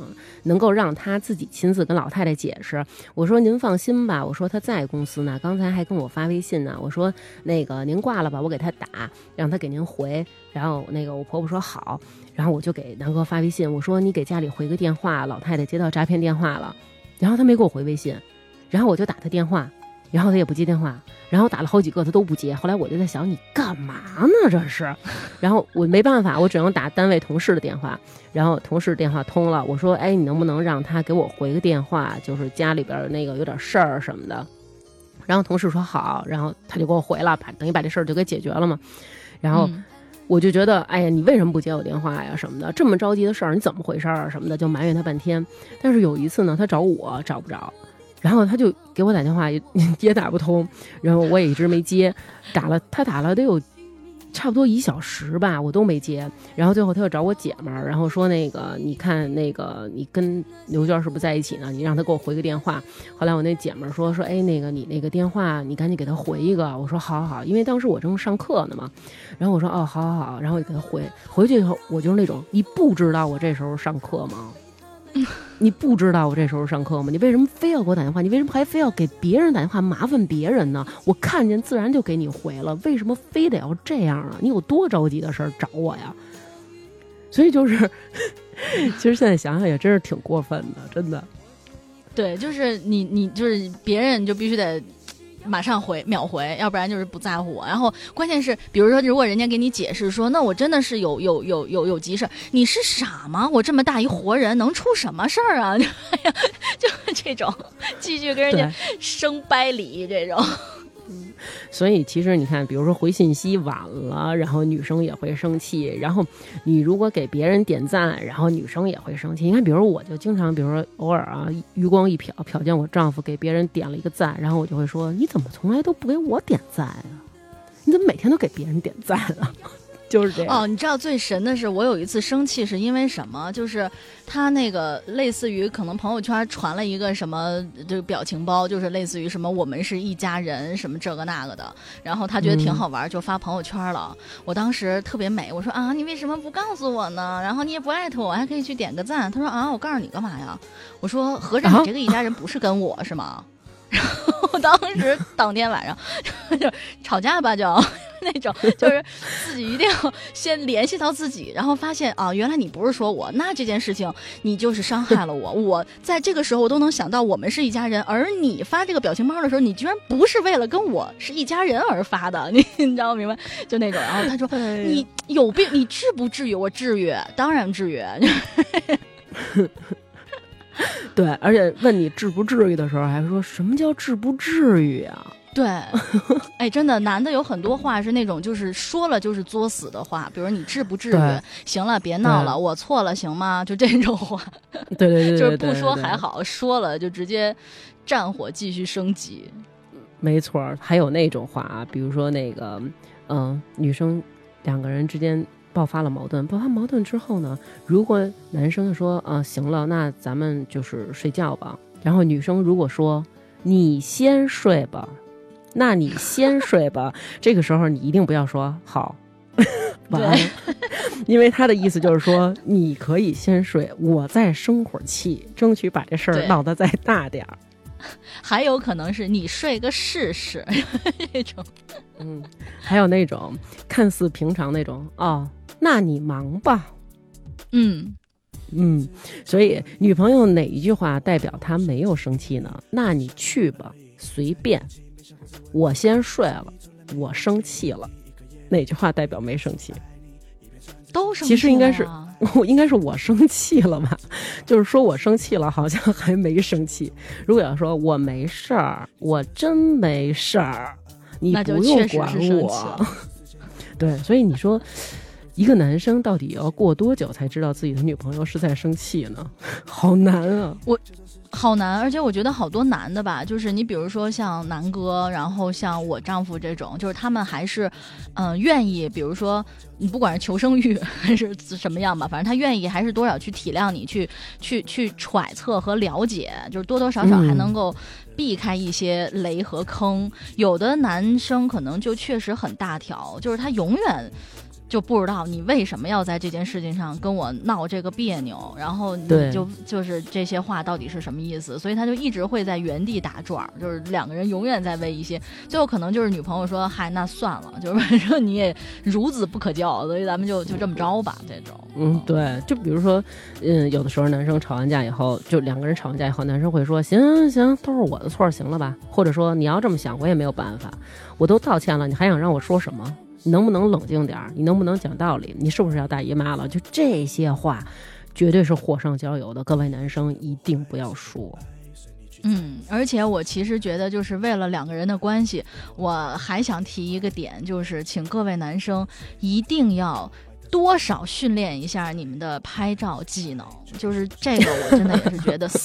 能够让他自己亲自跟老太太解释。我说您放心吧，我说他在公司呢，刚才还跟我发微信呢。我说那个您挂了吧，我给他打，让他给您回。然后那个我婆婆说好，然后我就给南哥发微信，我说你给家里回个电话，老太太接到诈骗电话了。然后他没给我回微信，然后我就打他电话。然后他也不接电话，然后打了好几个他都不接。后来我就在想，你干嘛呢？这是。然后我没办法，我只能打单位同事的电话。然后同事电话通了，我说：“哎，你能不能让他给我回个电话？就是家里边那个有点事儿什么的。”然后同事说好，然后他就给我回了，把等于把这事儿就给解决了嘛。然后我就觉得，哎呀，你为什么不接我电话呀？什么的，这么着急的事儿，你怎么回事儿？什么的，就埋怨他半天。但是有一次呢，他找我找不着。然后他就给我打电话，也 也打不通，然后我也一直没接，打了他打了得有差不多一小时吧，我都没接。然后最后他又找我姐们儿，然后说那个你看那个你跟刘娟是不是在一起呢？你让他给我回个电话。后来我那姐们儿说说哎那个你那个电话你赶紧给他回一个。我说好好好，因为当时我正上课呢嘛。然后我说哦好好好，然后我就给他回回去以后，我就是那种你不知道我这时候上课吗？你不知道我这时候上课吗？你为什么非要给我打电话？你为什么还非要给别人打电话麻烦别人呢？我看见自然就给你回了，为什么非得要这样啊？你有多着急的事儿找我呀？所以就是，其实现在想想也真是挺过分的，真的。对，就是你，你就是别人就必须得。马上回秒回，要不然就是不在乎我。然后关键是，比如说，如果人家给你解释说，那我真的是有有有有有急事，你是傻吗？我这么大一活人，能出什么事儿啊？就这种，继续跟人家生掰理这种。所以其实你看，比如说回信息晚了，然后女生也会生气。然后你如果给别人点赞，然后女生也会生气。你看，比如我就经常，比如说偶尔啊，余光一瞟，瞟见我丈夫给别人点了一个赞，然后我就会说：“你怎么从来都不给我点赞啊？你怎么每天都给别人点赞啊？”就是这样哦，你知道最神的是，我有一次生气是因为什么？就是他那个类似于可能朋友圈传了一个什么这个表情包，就是类似于什么我们是一家人什么这个那个的，然后他觉得挺好玩，就发朋友圈了。我当时特别美，我说啊，你为什么不告诉我呢？然后你也不艾特我，还可以去点个赞。他说啊，我告诉你干嘛呀？我说合着你这个一家人不是跟我是吗？然后当时当天晚上就吵架吧，就那种，就是自己一定要先联系到自己，然后发现啊，原来你不是说我，那这件事情你就是伤害了我。我在这个时候我都能想到我们是一家人，而你发这个表情包的时候，你居然不是为了跟我是一家人而发的，你你知道明白？就那种。然后他说你有病，你至不至于？我至于，当然治愈。对，而且问你至不至于的时候，还说什么叫至不至于啊？对，哎，真的，男的有很多话是那种就是说了就是作死的话，比如你至不至于？行了，别闹了，我错了，行吗？就这种话。对对对，就是不说还好，说了就直接战火继续升级。没错，还有那种话啊，比如说那个，嗯，女生两个人之间。爆发了矛盾，爆发矛盾之后呢，如果男生说啊行了，那咱们就是睡觉吧。然后女生如果说你先睡吧，那你先睡吧。这个时候你一定不要说好，晚安，因为他的意思就是说你可以先睡，我再生会儿气，争取把这事儿闹得再大点儿。还有可能是你睡个试试那种，嗯，还有那种看似平常那种哦。那你忙吧，嗯嗯，所以女朋友哪一句话代表她没有生气呢？那你去吧，随便。我先睡了，我生气了，哪句话代表没生气？都生气。其实应该是我，应该是我生气了吧？就是说我生气了，好像还没生气。如果要说我没事儿，我真没事儿，你不用管我。对，所以你说。一个男生到底要过多久才知道自己的女朋友是在生气呢？好难啊！我。好难，而且我觉得好多男的吧，就是你比如说像南哥，然后像我丈夫这种，就是他们还是，嗯，愿意，比如说你不管是求生欲 还是什么样吧，反正他愿意还是多少去体谅你，去去去揣测和了解，就是多多少少还能够避开一些雷和坑。有的男生可能就确实很大条，就是他永远。就不知道你为什么要在这件事情上跟我闹这个别扭，然后你就就是这些话到底是什么意思？所以他就一直会在原地打转，就是两个人永远在为一些，最后可能就是女朋友说：“嗨，那算了，就是反正你也孺子不可教，所以咱们就就这么着吧。”这种，嗯，对，就比如说，嗯，有的时候男生吵完架以后，就两个人吵完架以后，男生会说：“行行行，都是我的错，行了吧？”或者说：“你要这么想，我也没有办法，我都道歉了，你还想让我说什么？”你能不能冷静点儿？你能不能讲道理？你是不是要大姨妈了？就这些话，绝对是火上浇油的。各位男生一定不要说。嗯，而且我其实觉得，就是为了两个人的关系，我还想提一个点，就是请各位男生一定要多少训练一下你们的拍照技能。就是这个，我真的也是觉得。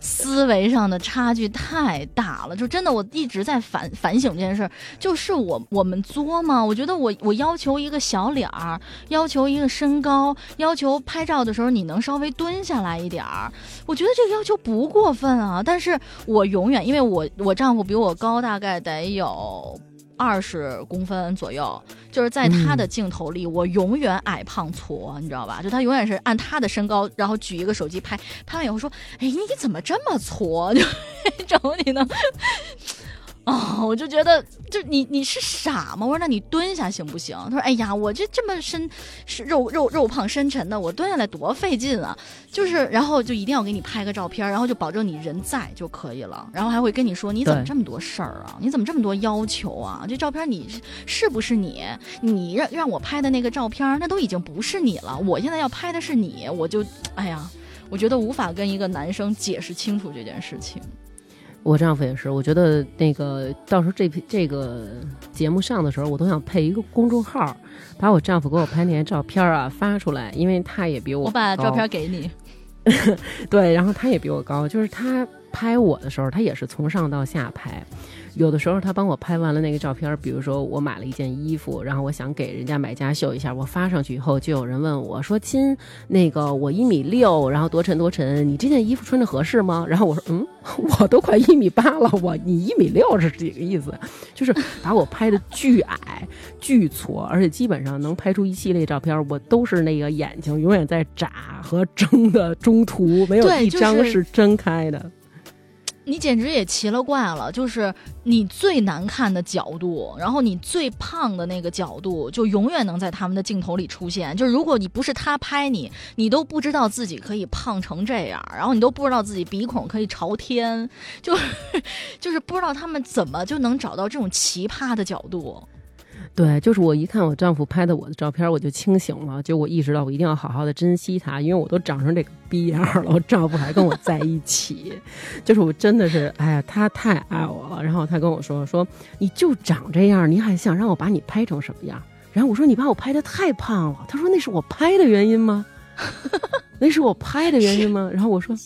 思维上的差距太大了，就真的我一直在反反省这件事儿，就是我我们作吗？我觉得我我要求一个小脸儿，要求一个身高，要求拍照的时候你能稍微蹲下来一点儿，我觉得这个要求不过分啊。但是我永远，因为我我丈夫比我高大概得有。二十公分左右，就是在他的镜头里，我永远矮胖矬，你知道吧？就他永远是按他的身高，然后举一个手机拍，拍完以后说：“哎，你怎么这么矬？” 就找你呢。哦，我就觉得，就你你是傻吗？我说那你蹲下行不行？他说，哎呀，我这这么身是肉肉肉胖深沉的，我蹲下来多费劲啊！就是，然后就一定要给你拍个照片，然后就保证你人在就可以了，然后还会跟你说你怎么这么多事儿啊？你怎么这么多要求啊？这照片你是不是你？你让让我拍的那个照片，那都已经不是你了。我现在要拍的是你，我就哎呀，我觉得无法跟一个男生解释清楚这件事情。我丈夫也是，我觉得那个到时候这这个节目上的时候，我都想配一个公众号，把我丈夫给我拍那些照片啊发出来，因为他也比我我把照片给你，对，然后他也比我高，就是他拍我的时候，他也是从上到下拍。有的时候他帮我拍完了那个照片，比如说我买了一件衣服，然后我想给人家买家秀一下，我发上去以后，就有人问我说：“亲，那个我一米六，然后多沉多沉，你这件衣服穿着合适吗？”然后我说：“嗯，我都快一米八了，我你一米六是几个意思？就是把我拍的巨矮、巨矬，而且基本上能拍出一系列照片，我都是那个眼睛永远在眨和睁的中途，没有一张是睁开的。”你简直也奇了怪了，就是你最难看的角度，然后你最胖的那个角度，就永远能在他们的镜头里出现。就是如果你不是他拍你，你都不知道自己可以胖成这样，然后你都不知道自己鼻孔可以朝天，就 就是不知道他们怎么就能找到这种奇葩的角度。对，就是我一看我丈夫拍的我的照片，我就清醒了，就我意识到我一定要好好的珍惜他，因为我都长成这个逼样了，我丈夫还跟我在一起，就是我真的是，哎呀，他太爱我了。然后他跟我说说，你就长这样，你还想让我把你拍成什么样？然后我说你把我拍的太胖了。他说那是我拍的原因吗？那是我拍的原因吗？然后我说。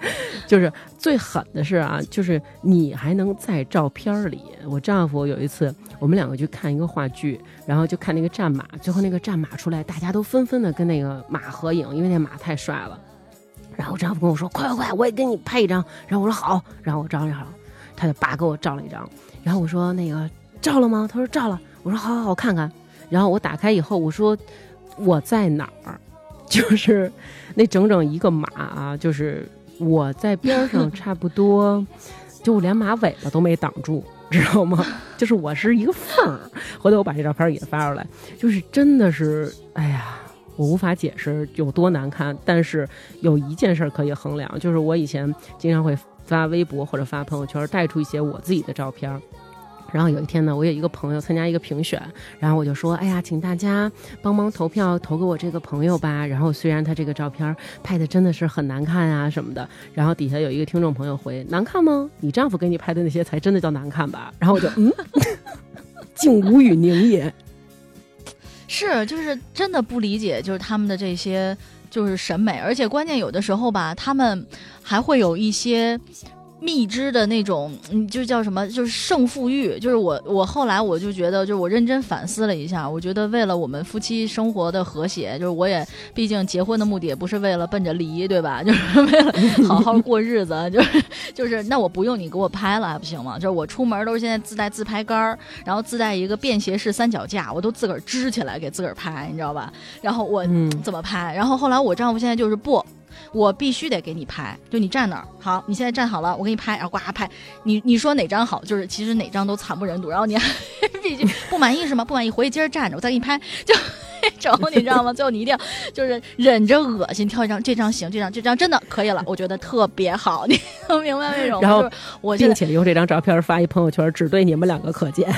就是最狠的是啊，就是你还能在照片里。我丈夫有一次，我们两个去看一个话剧，然后就看那个战马，最后那个战马出来，大家都纷纷的跟那个马合影，因为那马太帅了。然后我丈夫跟我说：“快快快，我也给你拍一张。”然后我说：“好。”然后我照一张，他就叭给我照了一张。然后我说：“那个照了吗？”他说：“照了。”我说：“好好好，看看。”然后我打开以后，我说：“我在哪儿？” 就是那整整一个马啊，就是。我在边上差不多，就连马尾巴都没挡住，知道吗？就是我是一个缝儿。回头我把这照片也发出来，就是真的是，哎呀，我无法解释有多难看。但是有一件事可以衡量，就是我以前经常会发微博或者发朋友圈，带出一些我自己的照片。然后有一天呢，我有一个朋友参加一个评选，然后我就说：“哎呀，请大家帮忙投票，投给我这个朋友吧。”然后虽然他这个照片拍的真的是很难看啊什么的，然后底下有一个听众朋友回：“难看吗？你丈夫给你拍的那些才真的叫难看吧？”然后我就嗯，竟无语凝噎。是，就是真的不理解，就是他们的这些就是审美，而且关键有的时候吧，他们还会有一些。蜜汁的那种，嗯，就叫什么？就是胜负欲。就是我，我后来我就觉得，就是我认真反思了一下，我觉得为了我们夫妻生活的和谐，就是我也毕竟结婚的目的也不是为了奔着离，对吧？就是为了好好过日子，就 是就是，那我不用你给我拍了还不行吗？就是我出门都是现在自带自拍杆儿，然后自带一个便携式三脚架，我都自个儿支起来给自个儿拍，你知道吧？然后我怎么拍？然后后来我丈夫现在就是不。我必须得给你拍，就你站那儿，好，你现在站好了，我给你拍，然后呱拍，你你说哪张好，就是其实哪张都惨不忍睹，然后你还必须不满意是吗？不满意回去接着站着，我再给你拍，就那种你知道吗？最后你一定要就是忍着恶心挑一张，这张行，这张这张真的可以了，我觉得特别好，你能明白为什么？然后我并且用这张照片发一朋友圈，只对你们两个可见。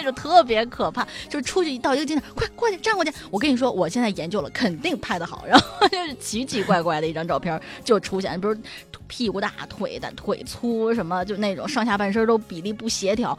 那种特别可怕，就是出去一到一个景点，快过去站过去。我跟你说，我现在研究了，肯定拍的好。然后 就是奇奇怪怪的一张照片就出现，比如屁股大、腿的腿粗什么，就那种上下半身都比例不协调。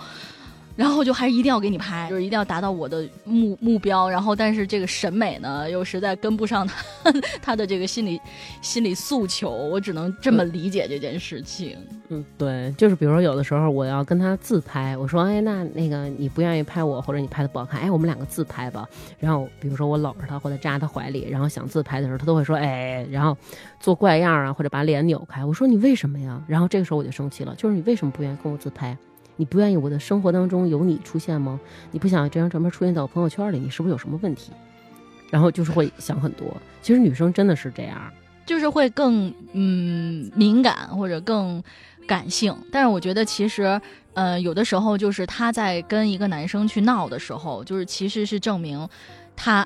然后就还是一定要给你拍，就是一定要达到我的目目标。然后，但是这个审美呢，又实在跟不上他 他的这个心理心理诉求。我只能这么理解这件事情。嗯，对，就是比如说有的时候我要跟他自拍，我说，哎，那那个你不愿意拍我，或者你拍的不好看，哎，我们两个自拍吧。然后比如说我搂着他或者扎他怀里，然后想自拍的时候，他都会说，哎，然后做怪样啊，或者把脸扭开。我说你为什么呀？然后这个时候我就生气了，就是你为什么不愿意跟我自拍？你不愿意我的生活当中有你出现吗？你不想这张照片出现在我朋友圈里，你是不是有什么问题？然后就是会想很多。其实女生真的是这样，就是会更嗯敏感或者更感性。但是我觉得其实呃有的时候就是她在跟一个男生去闹的时候，就是其实是证明他。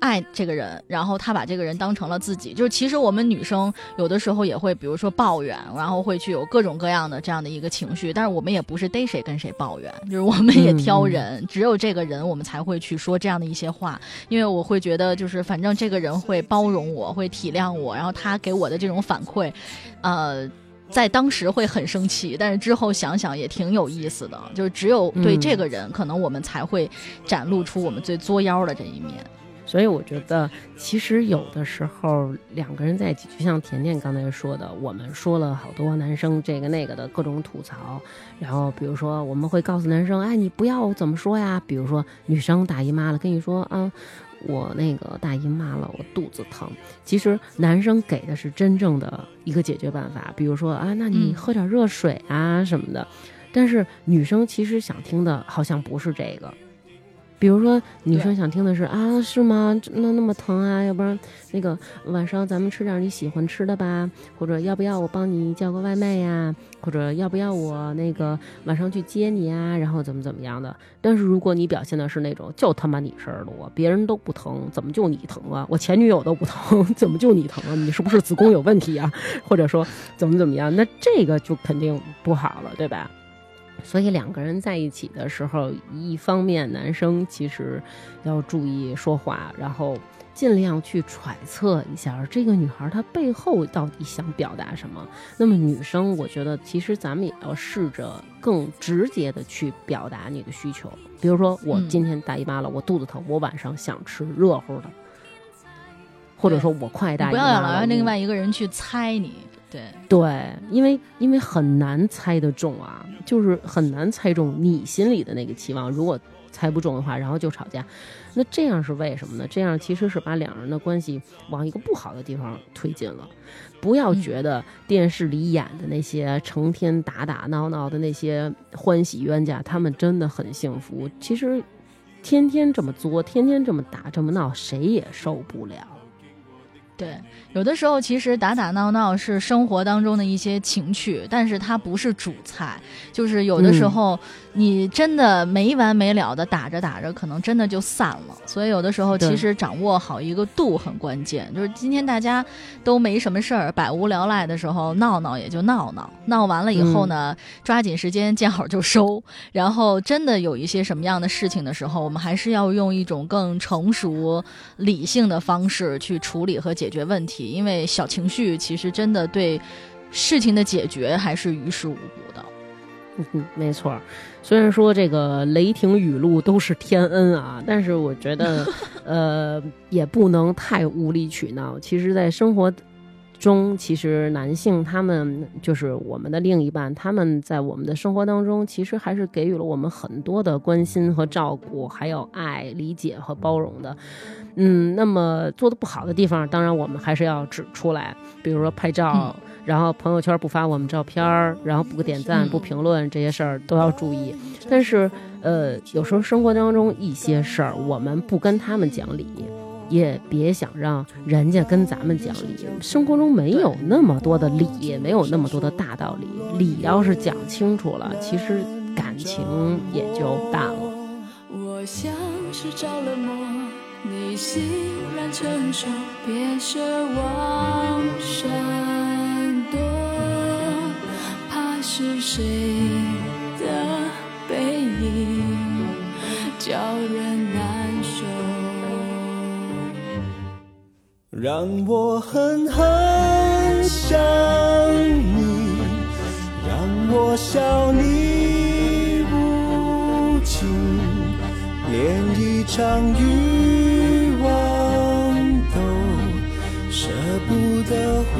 爱这个人，然后他把这个人当成了自己。就是其实我们女生有的时候也会，比如说抱怨，然后会去有各种各样的这样的一个情绪。但是我们也不是逮谁跟谁抱怨，就是我们也挑人，只有这个人我们才会去说这样的一些话。因为我会觉得，就是反正这个人会包容我，会体谅我，然后他给我的这种反馈，呃，在当时会很生气，但是之后想想也挺有意思的。就是只有对这个人，可能我们才会展露出我们最作妖的这一面。所以我觉得，其实有的时候两个人在一起，就像甜甜刚才说的，我们说了好多男生这个那个的各种吐槽。然后比如说，我们会告诉男生，哎，你不要怎么说呀？比如说女生大姨妈了，跟你说啊，我那个大姨妈了，我肚子疼。其实男生给的是真正的一个解决办法，比如说啊，那你喝点热水啊什么的。但是女生其实想听的好像不是这个。比如说，女生想听的是啊，是吗？那那么疼啊？要不然那个晚上咱们吃点你喜欢吃的吧，或者要不要我帮你叫个外卖呀？或者要不要我那个晚上去接你啊？然后怎么怎么样的？但是如果你表现的是那种就他妈你事儿多，别人都不疼，怎么就你疼啊？我前女友都不疼，怎么就你疼啊？你是不是子宫有问题啊？或者说怎么怎么样？那这个就肯定不好了，对吧？所以两个人在一起的时候，一方面男生其实要注意说话，然后尽量去揣测一下这个女孩她背后到底想表达什么。那么女生，我觉得其实咱们也要试着更直接的去表达你的需求。比如说，我今天大姨妈了，我肚子疼，我晚上想吃热乎的，或者说我快大姨妈了，不要老让另外一个人去猜你。对对，因为因为很难猜得中啊，就是很难猜中你心里的那个期望。如果猜不中的话，然后就吵架，那这样是为什么呢？这样其实是把两人的关系往一个不好的地方推进了。不要觉得电视里演的那些成天打打闹闹的那些欢喜冤家，他们真的很幸福。其实天天这么作，天天这么打这么闹，谁也受不了。对，有的时候其实打打闹闹是生活当中的一些情趣，但是它不是主菜。就是有的时候你真的没完没了的打着打着，可能真的就散了。所以有的时候其实掌握好一个度很关键。就是今天大家都没什么事儿，百无聊赖的时候闹闹也就闹闹，闹完了以后呢，抓紧时间见好就收。然后真的有一些什么样的事情的时候，我们还是要用一种更成熟、理性的方式去处理和解。解决问题，因为小情绪其实真的对事情的解决还是于事无补的。嗯哼，没错。虽然说这个雷霆雨露都是天恩啊，但是我觉得，呃，也不能太无理取闹。其实，在生活中，其实男性他们就是我们的另一半，他们在我们的生活当中，其实还是给予了我们很多的关心和照顾，还有爱、理解和包容的。嗯，那么做的不好的地方，当然我们还是要指出来，比如说拍照。然后朋友圈不发我们照片儿，然后不点赞、不评论这些事儿都要注意。但是，呃，有时候生活当中一些事儿，我们不跟他们讲理，也别想让人家跟咱们讲理。生活中没有那么多的理，也没有那么多的大道理。理要是讲清楚了，其实感情也就淡了。我像是着了魔，你欣然承受，别奢望神。是谁的背影叫人让我狠狠想你，让我笑你无情，连一场欲望都舍不得回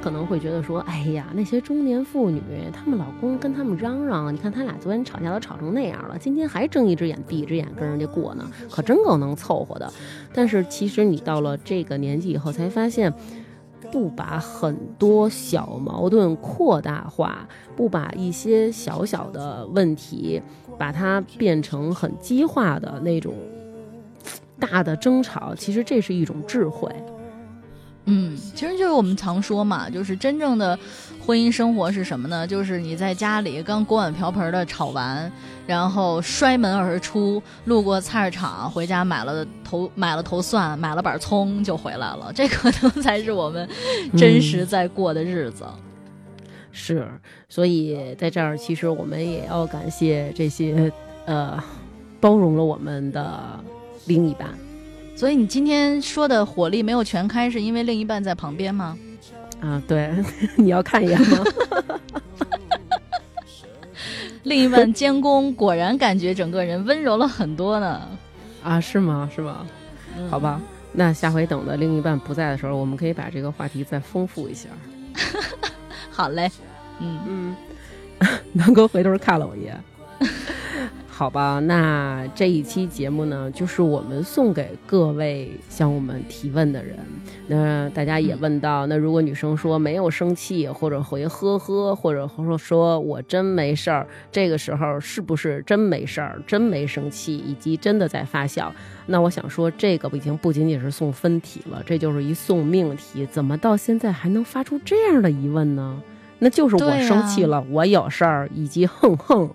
可能会觉得说，哎呀，那些中年妇女，她们老公跟她们嚷嚷，你看他俩昨天吵架都吵成那样了，今天还睁一只眼闭一只眼跟人家过呢，可真够能凑合的。但是其实你到了这个年纪以后，才发现，不把很多小矛盾扩大化，不把一些小小的问题把它变成很激化的那种大的争吵，其实这是一种智慧。嗯，其实就是我们常说嘛，就是真正的婚姻生活是什么呢？就是你在家里刚锅碗瓢盆的炒完，然后摔门而出，路过菜市场，回家买了头买了头蒜，买了板葱就回来了。这可能才是我们真实在过的日子。是，所以在这儿，其实我们也要感谢这些呃包容了我们的另一半。所以你今天说的火力没有全开，是因为另一半在旁边吗？啊，对，你要看一眼吗？另一半监工，果然感觉整个人温柔了很多呢。啊，是吗？是吗？好吧，那下回等的另一半不在的时候，我们可以把这个话题再丰富一下。好嘞，嗯嗯，南哥回头看了我一眼。好吧，那这一期节目呢，就是我们送给各位向我们提问的人。那大家也问到，那如果女生说没有生气，或者回呵呵，或者说说我真没事儿，这个时候是不是真没事儿，真没生气，以及真的在发笑？那我想说，这个已经不仅仅是送分题了，这就是一送命题。怎么到现在还能发出这样的疑问呢？那就是我生气了，我有事儿，以及哼哼。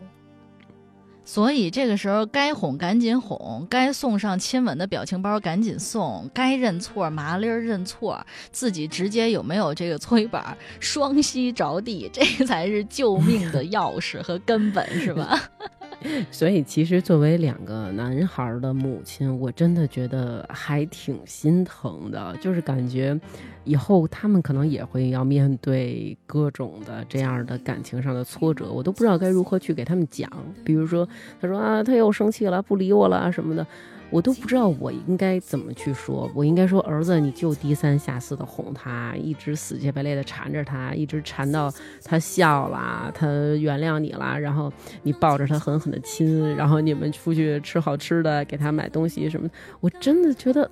所以这个时候该哄赶紧哄，该送上亲吻的表情包赶紧送，该认错麻利儿认错，自己直接有没有这个搓衣板双膝着地，这才是救命的钥匙和根本，是吧？所以，其实作为两个男孩的母亲，我真的觉得还挺心疼的。就是感觉以后他们可能也会要面对各种的这样的感情上的挫折，我都不知道该如何去给他们讲。比如说，他说啊，他又生气了，不理我了什么的。我都不知道我应该怎么去说，我应该说儿子，你就低三下四的哄他，一直死乞白赖的缠着他，一直缠到他笑了，他原谅你了，然后你抱着他狠狠的亲，然后你们出去吃好吃的，给他买东西什么。我真的觉得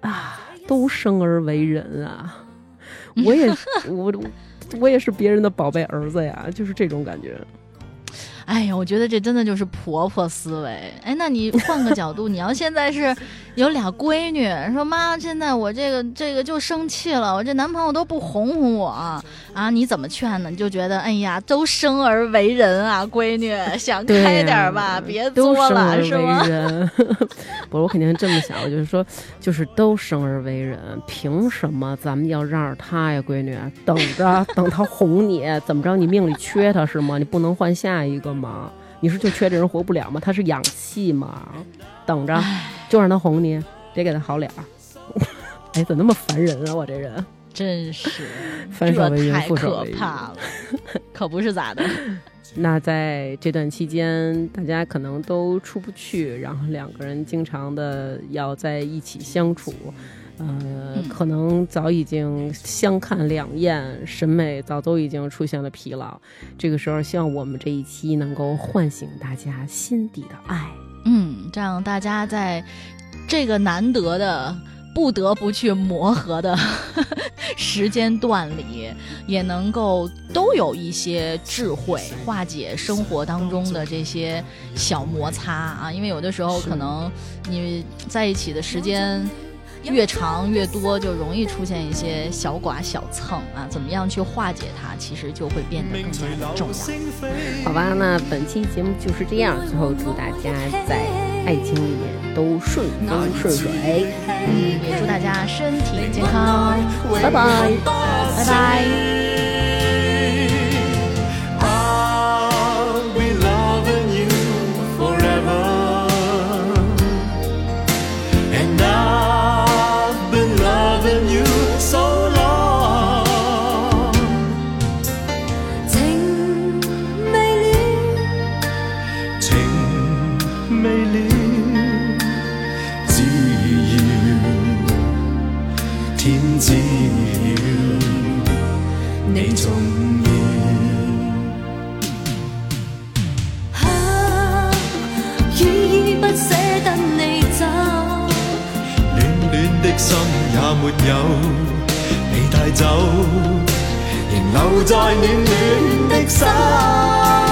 啊，都生而为人啊，我也我我也是别人的宝贝儿子呀，就是这种感觉。哎呀，我觉得这真的就是婆婆思维。哎，那你换个角度，你要现在是 有俩闺女，说妈，现在我这个这个就生气了，我这男朋友都不哄哄我啊，你怎么劝呢？你就觉得，哎呀，都生而为人啊，闺女想开点吧，别作了，是吗？不是，我肯定这么想，我就是说，就是都生而为人，凭什么咱们要让着他呀，闺女？等着，等他哄你，怎么着？你命里缺他是吗？你不能换下一个？吗？你说就缺这人活不了吗？他是氧气吗？等着，就让他哄你，别给他好脸儿。哎，怎么那么烦人啊？我这人 真是，翻手为云，覆手为雨，可怕了，可不是咋的。那在这段期间，大家可能都出不去，然后两个人经常的要在一起相处。呃，可能早已经相看两厌，审美早都已经出现了疲劳。这个时候，希望我们这一期能够唤醒大家心底的爱，嗯，这样大家在这个难得的不得不去磨合的 时间段里，也能够都有一些智慧，化解生活当中的这些小摩擦啊。因为有的时候，可能你在一起的时间。越长越多，就容易出现一些小剐小蹭啊！怎么样去化解它，其实就会变得更加的重要。好吧，那本期节目就是这样。最后祝大家在爱情里面都顺风顺水，嗯也祝大家身体健康。拜拜，拜拜。有被带走，仍留在暖暖的心。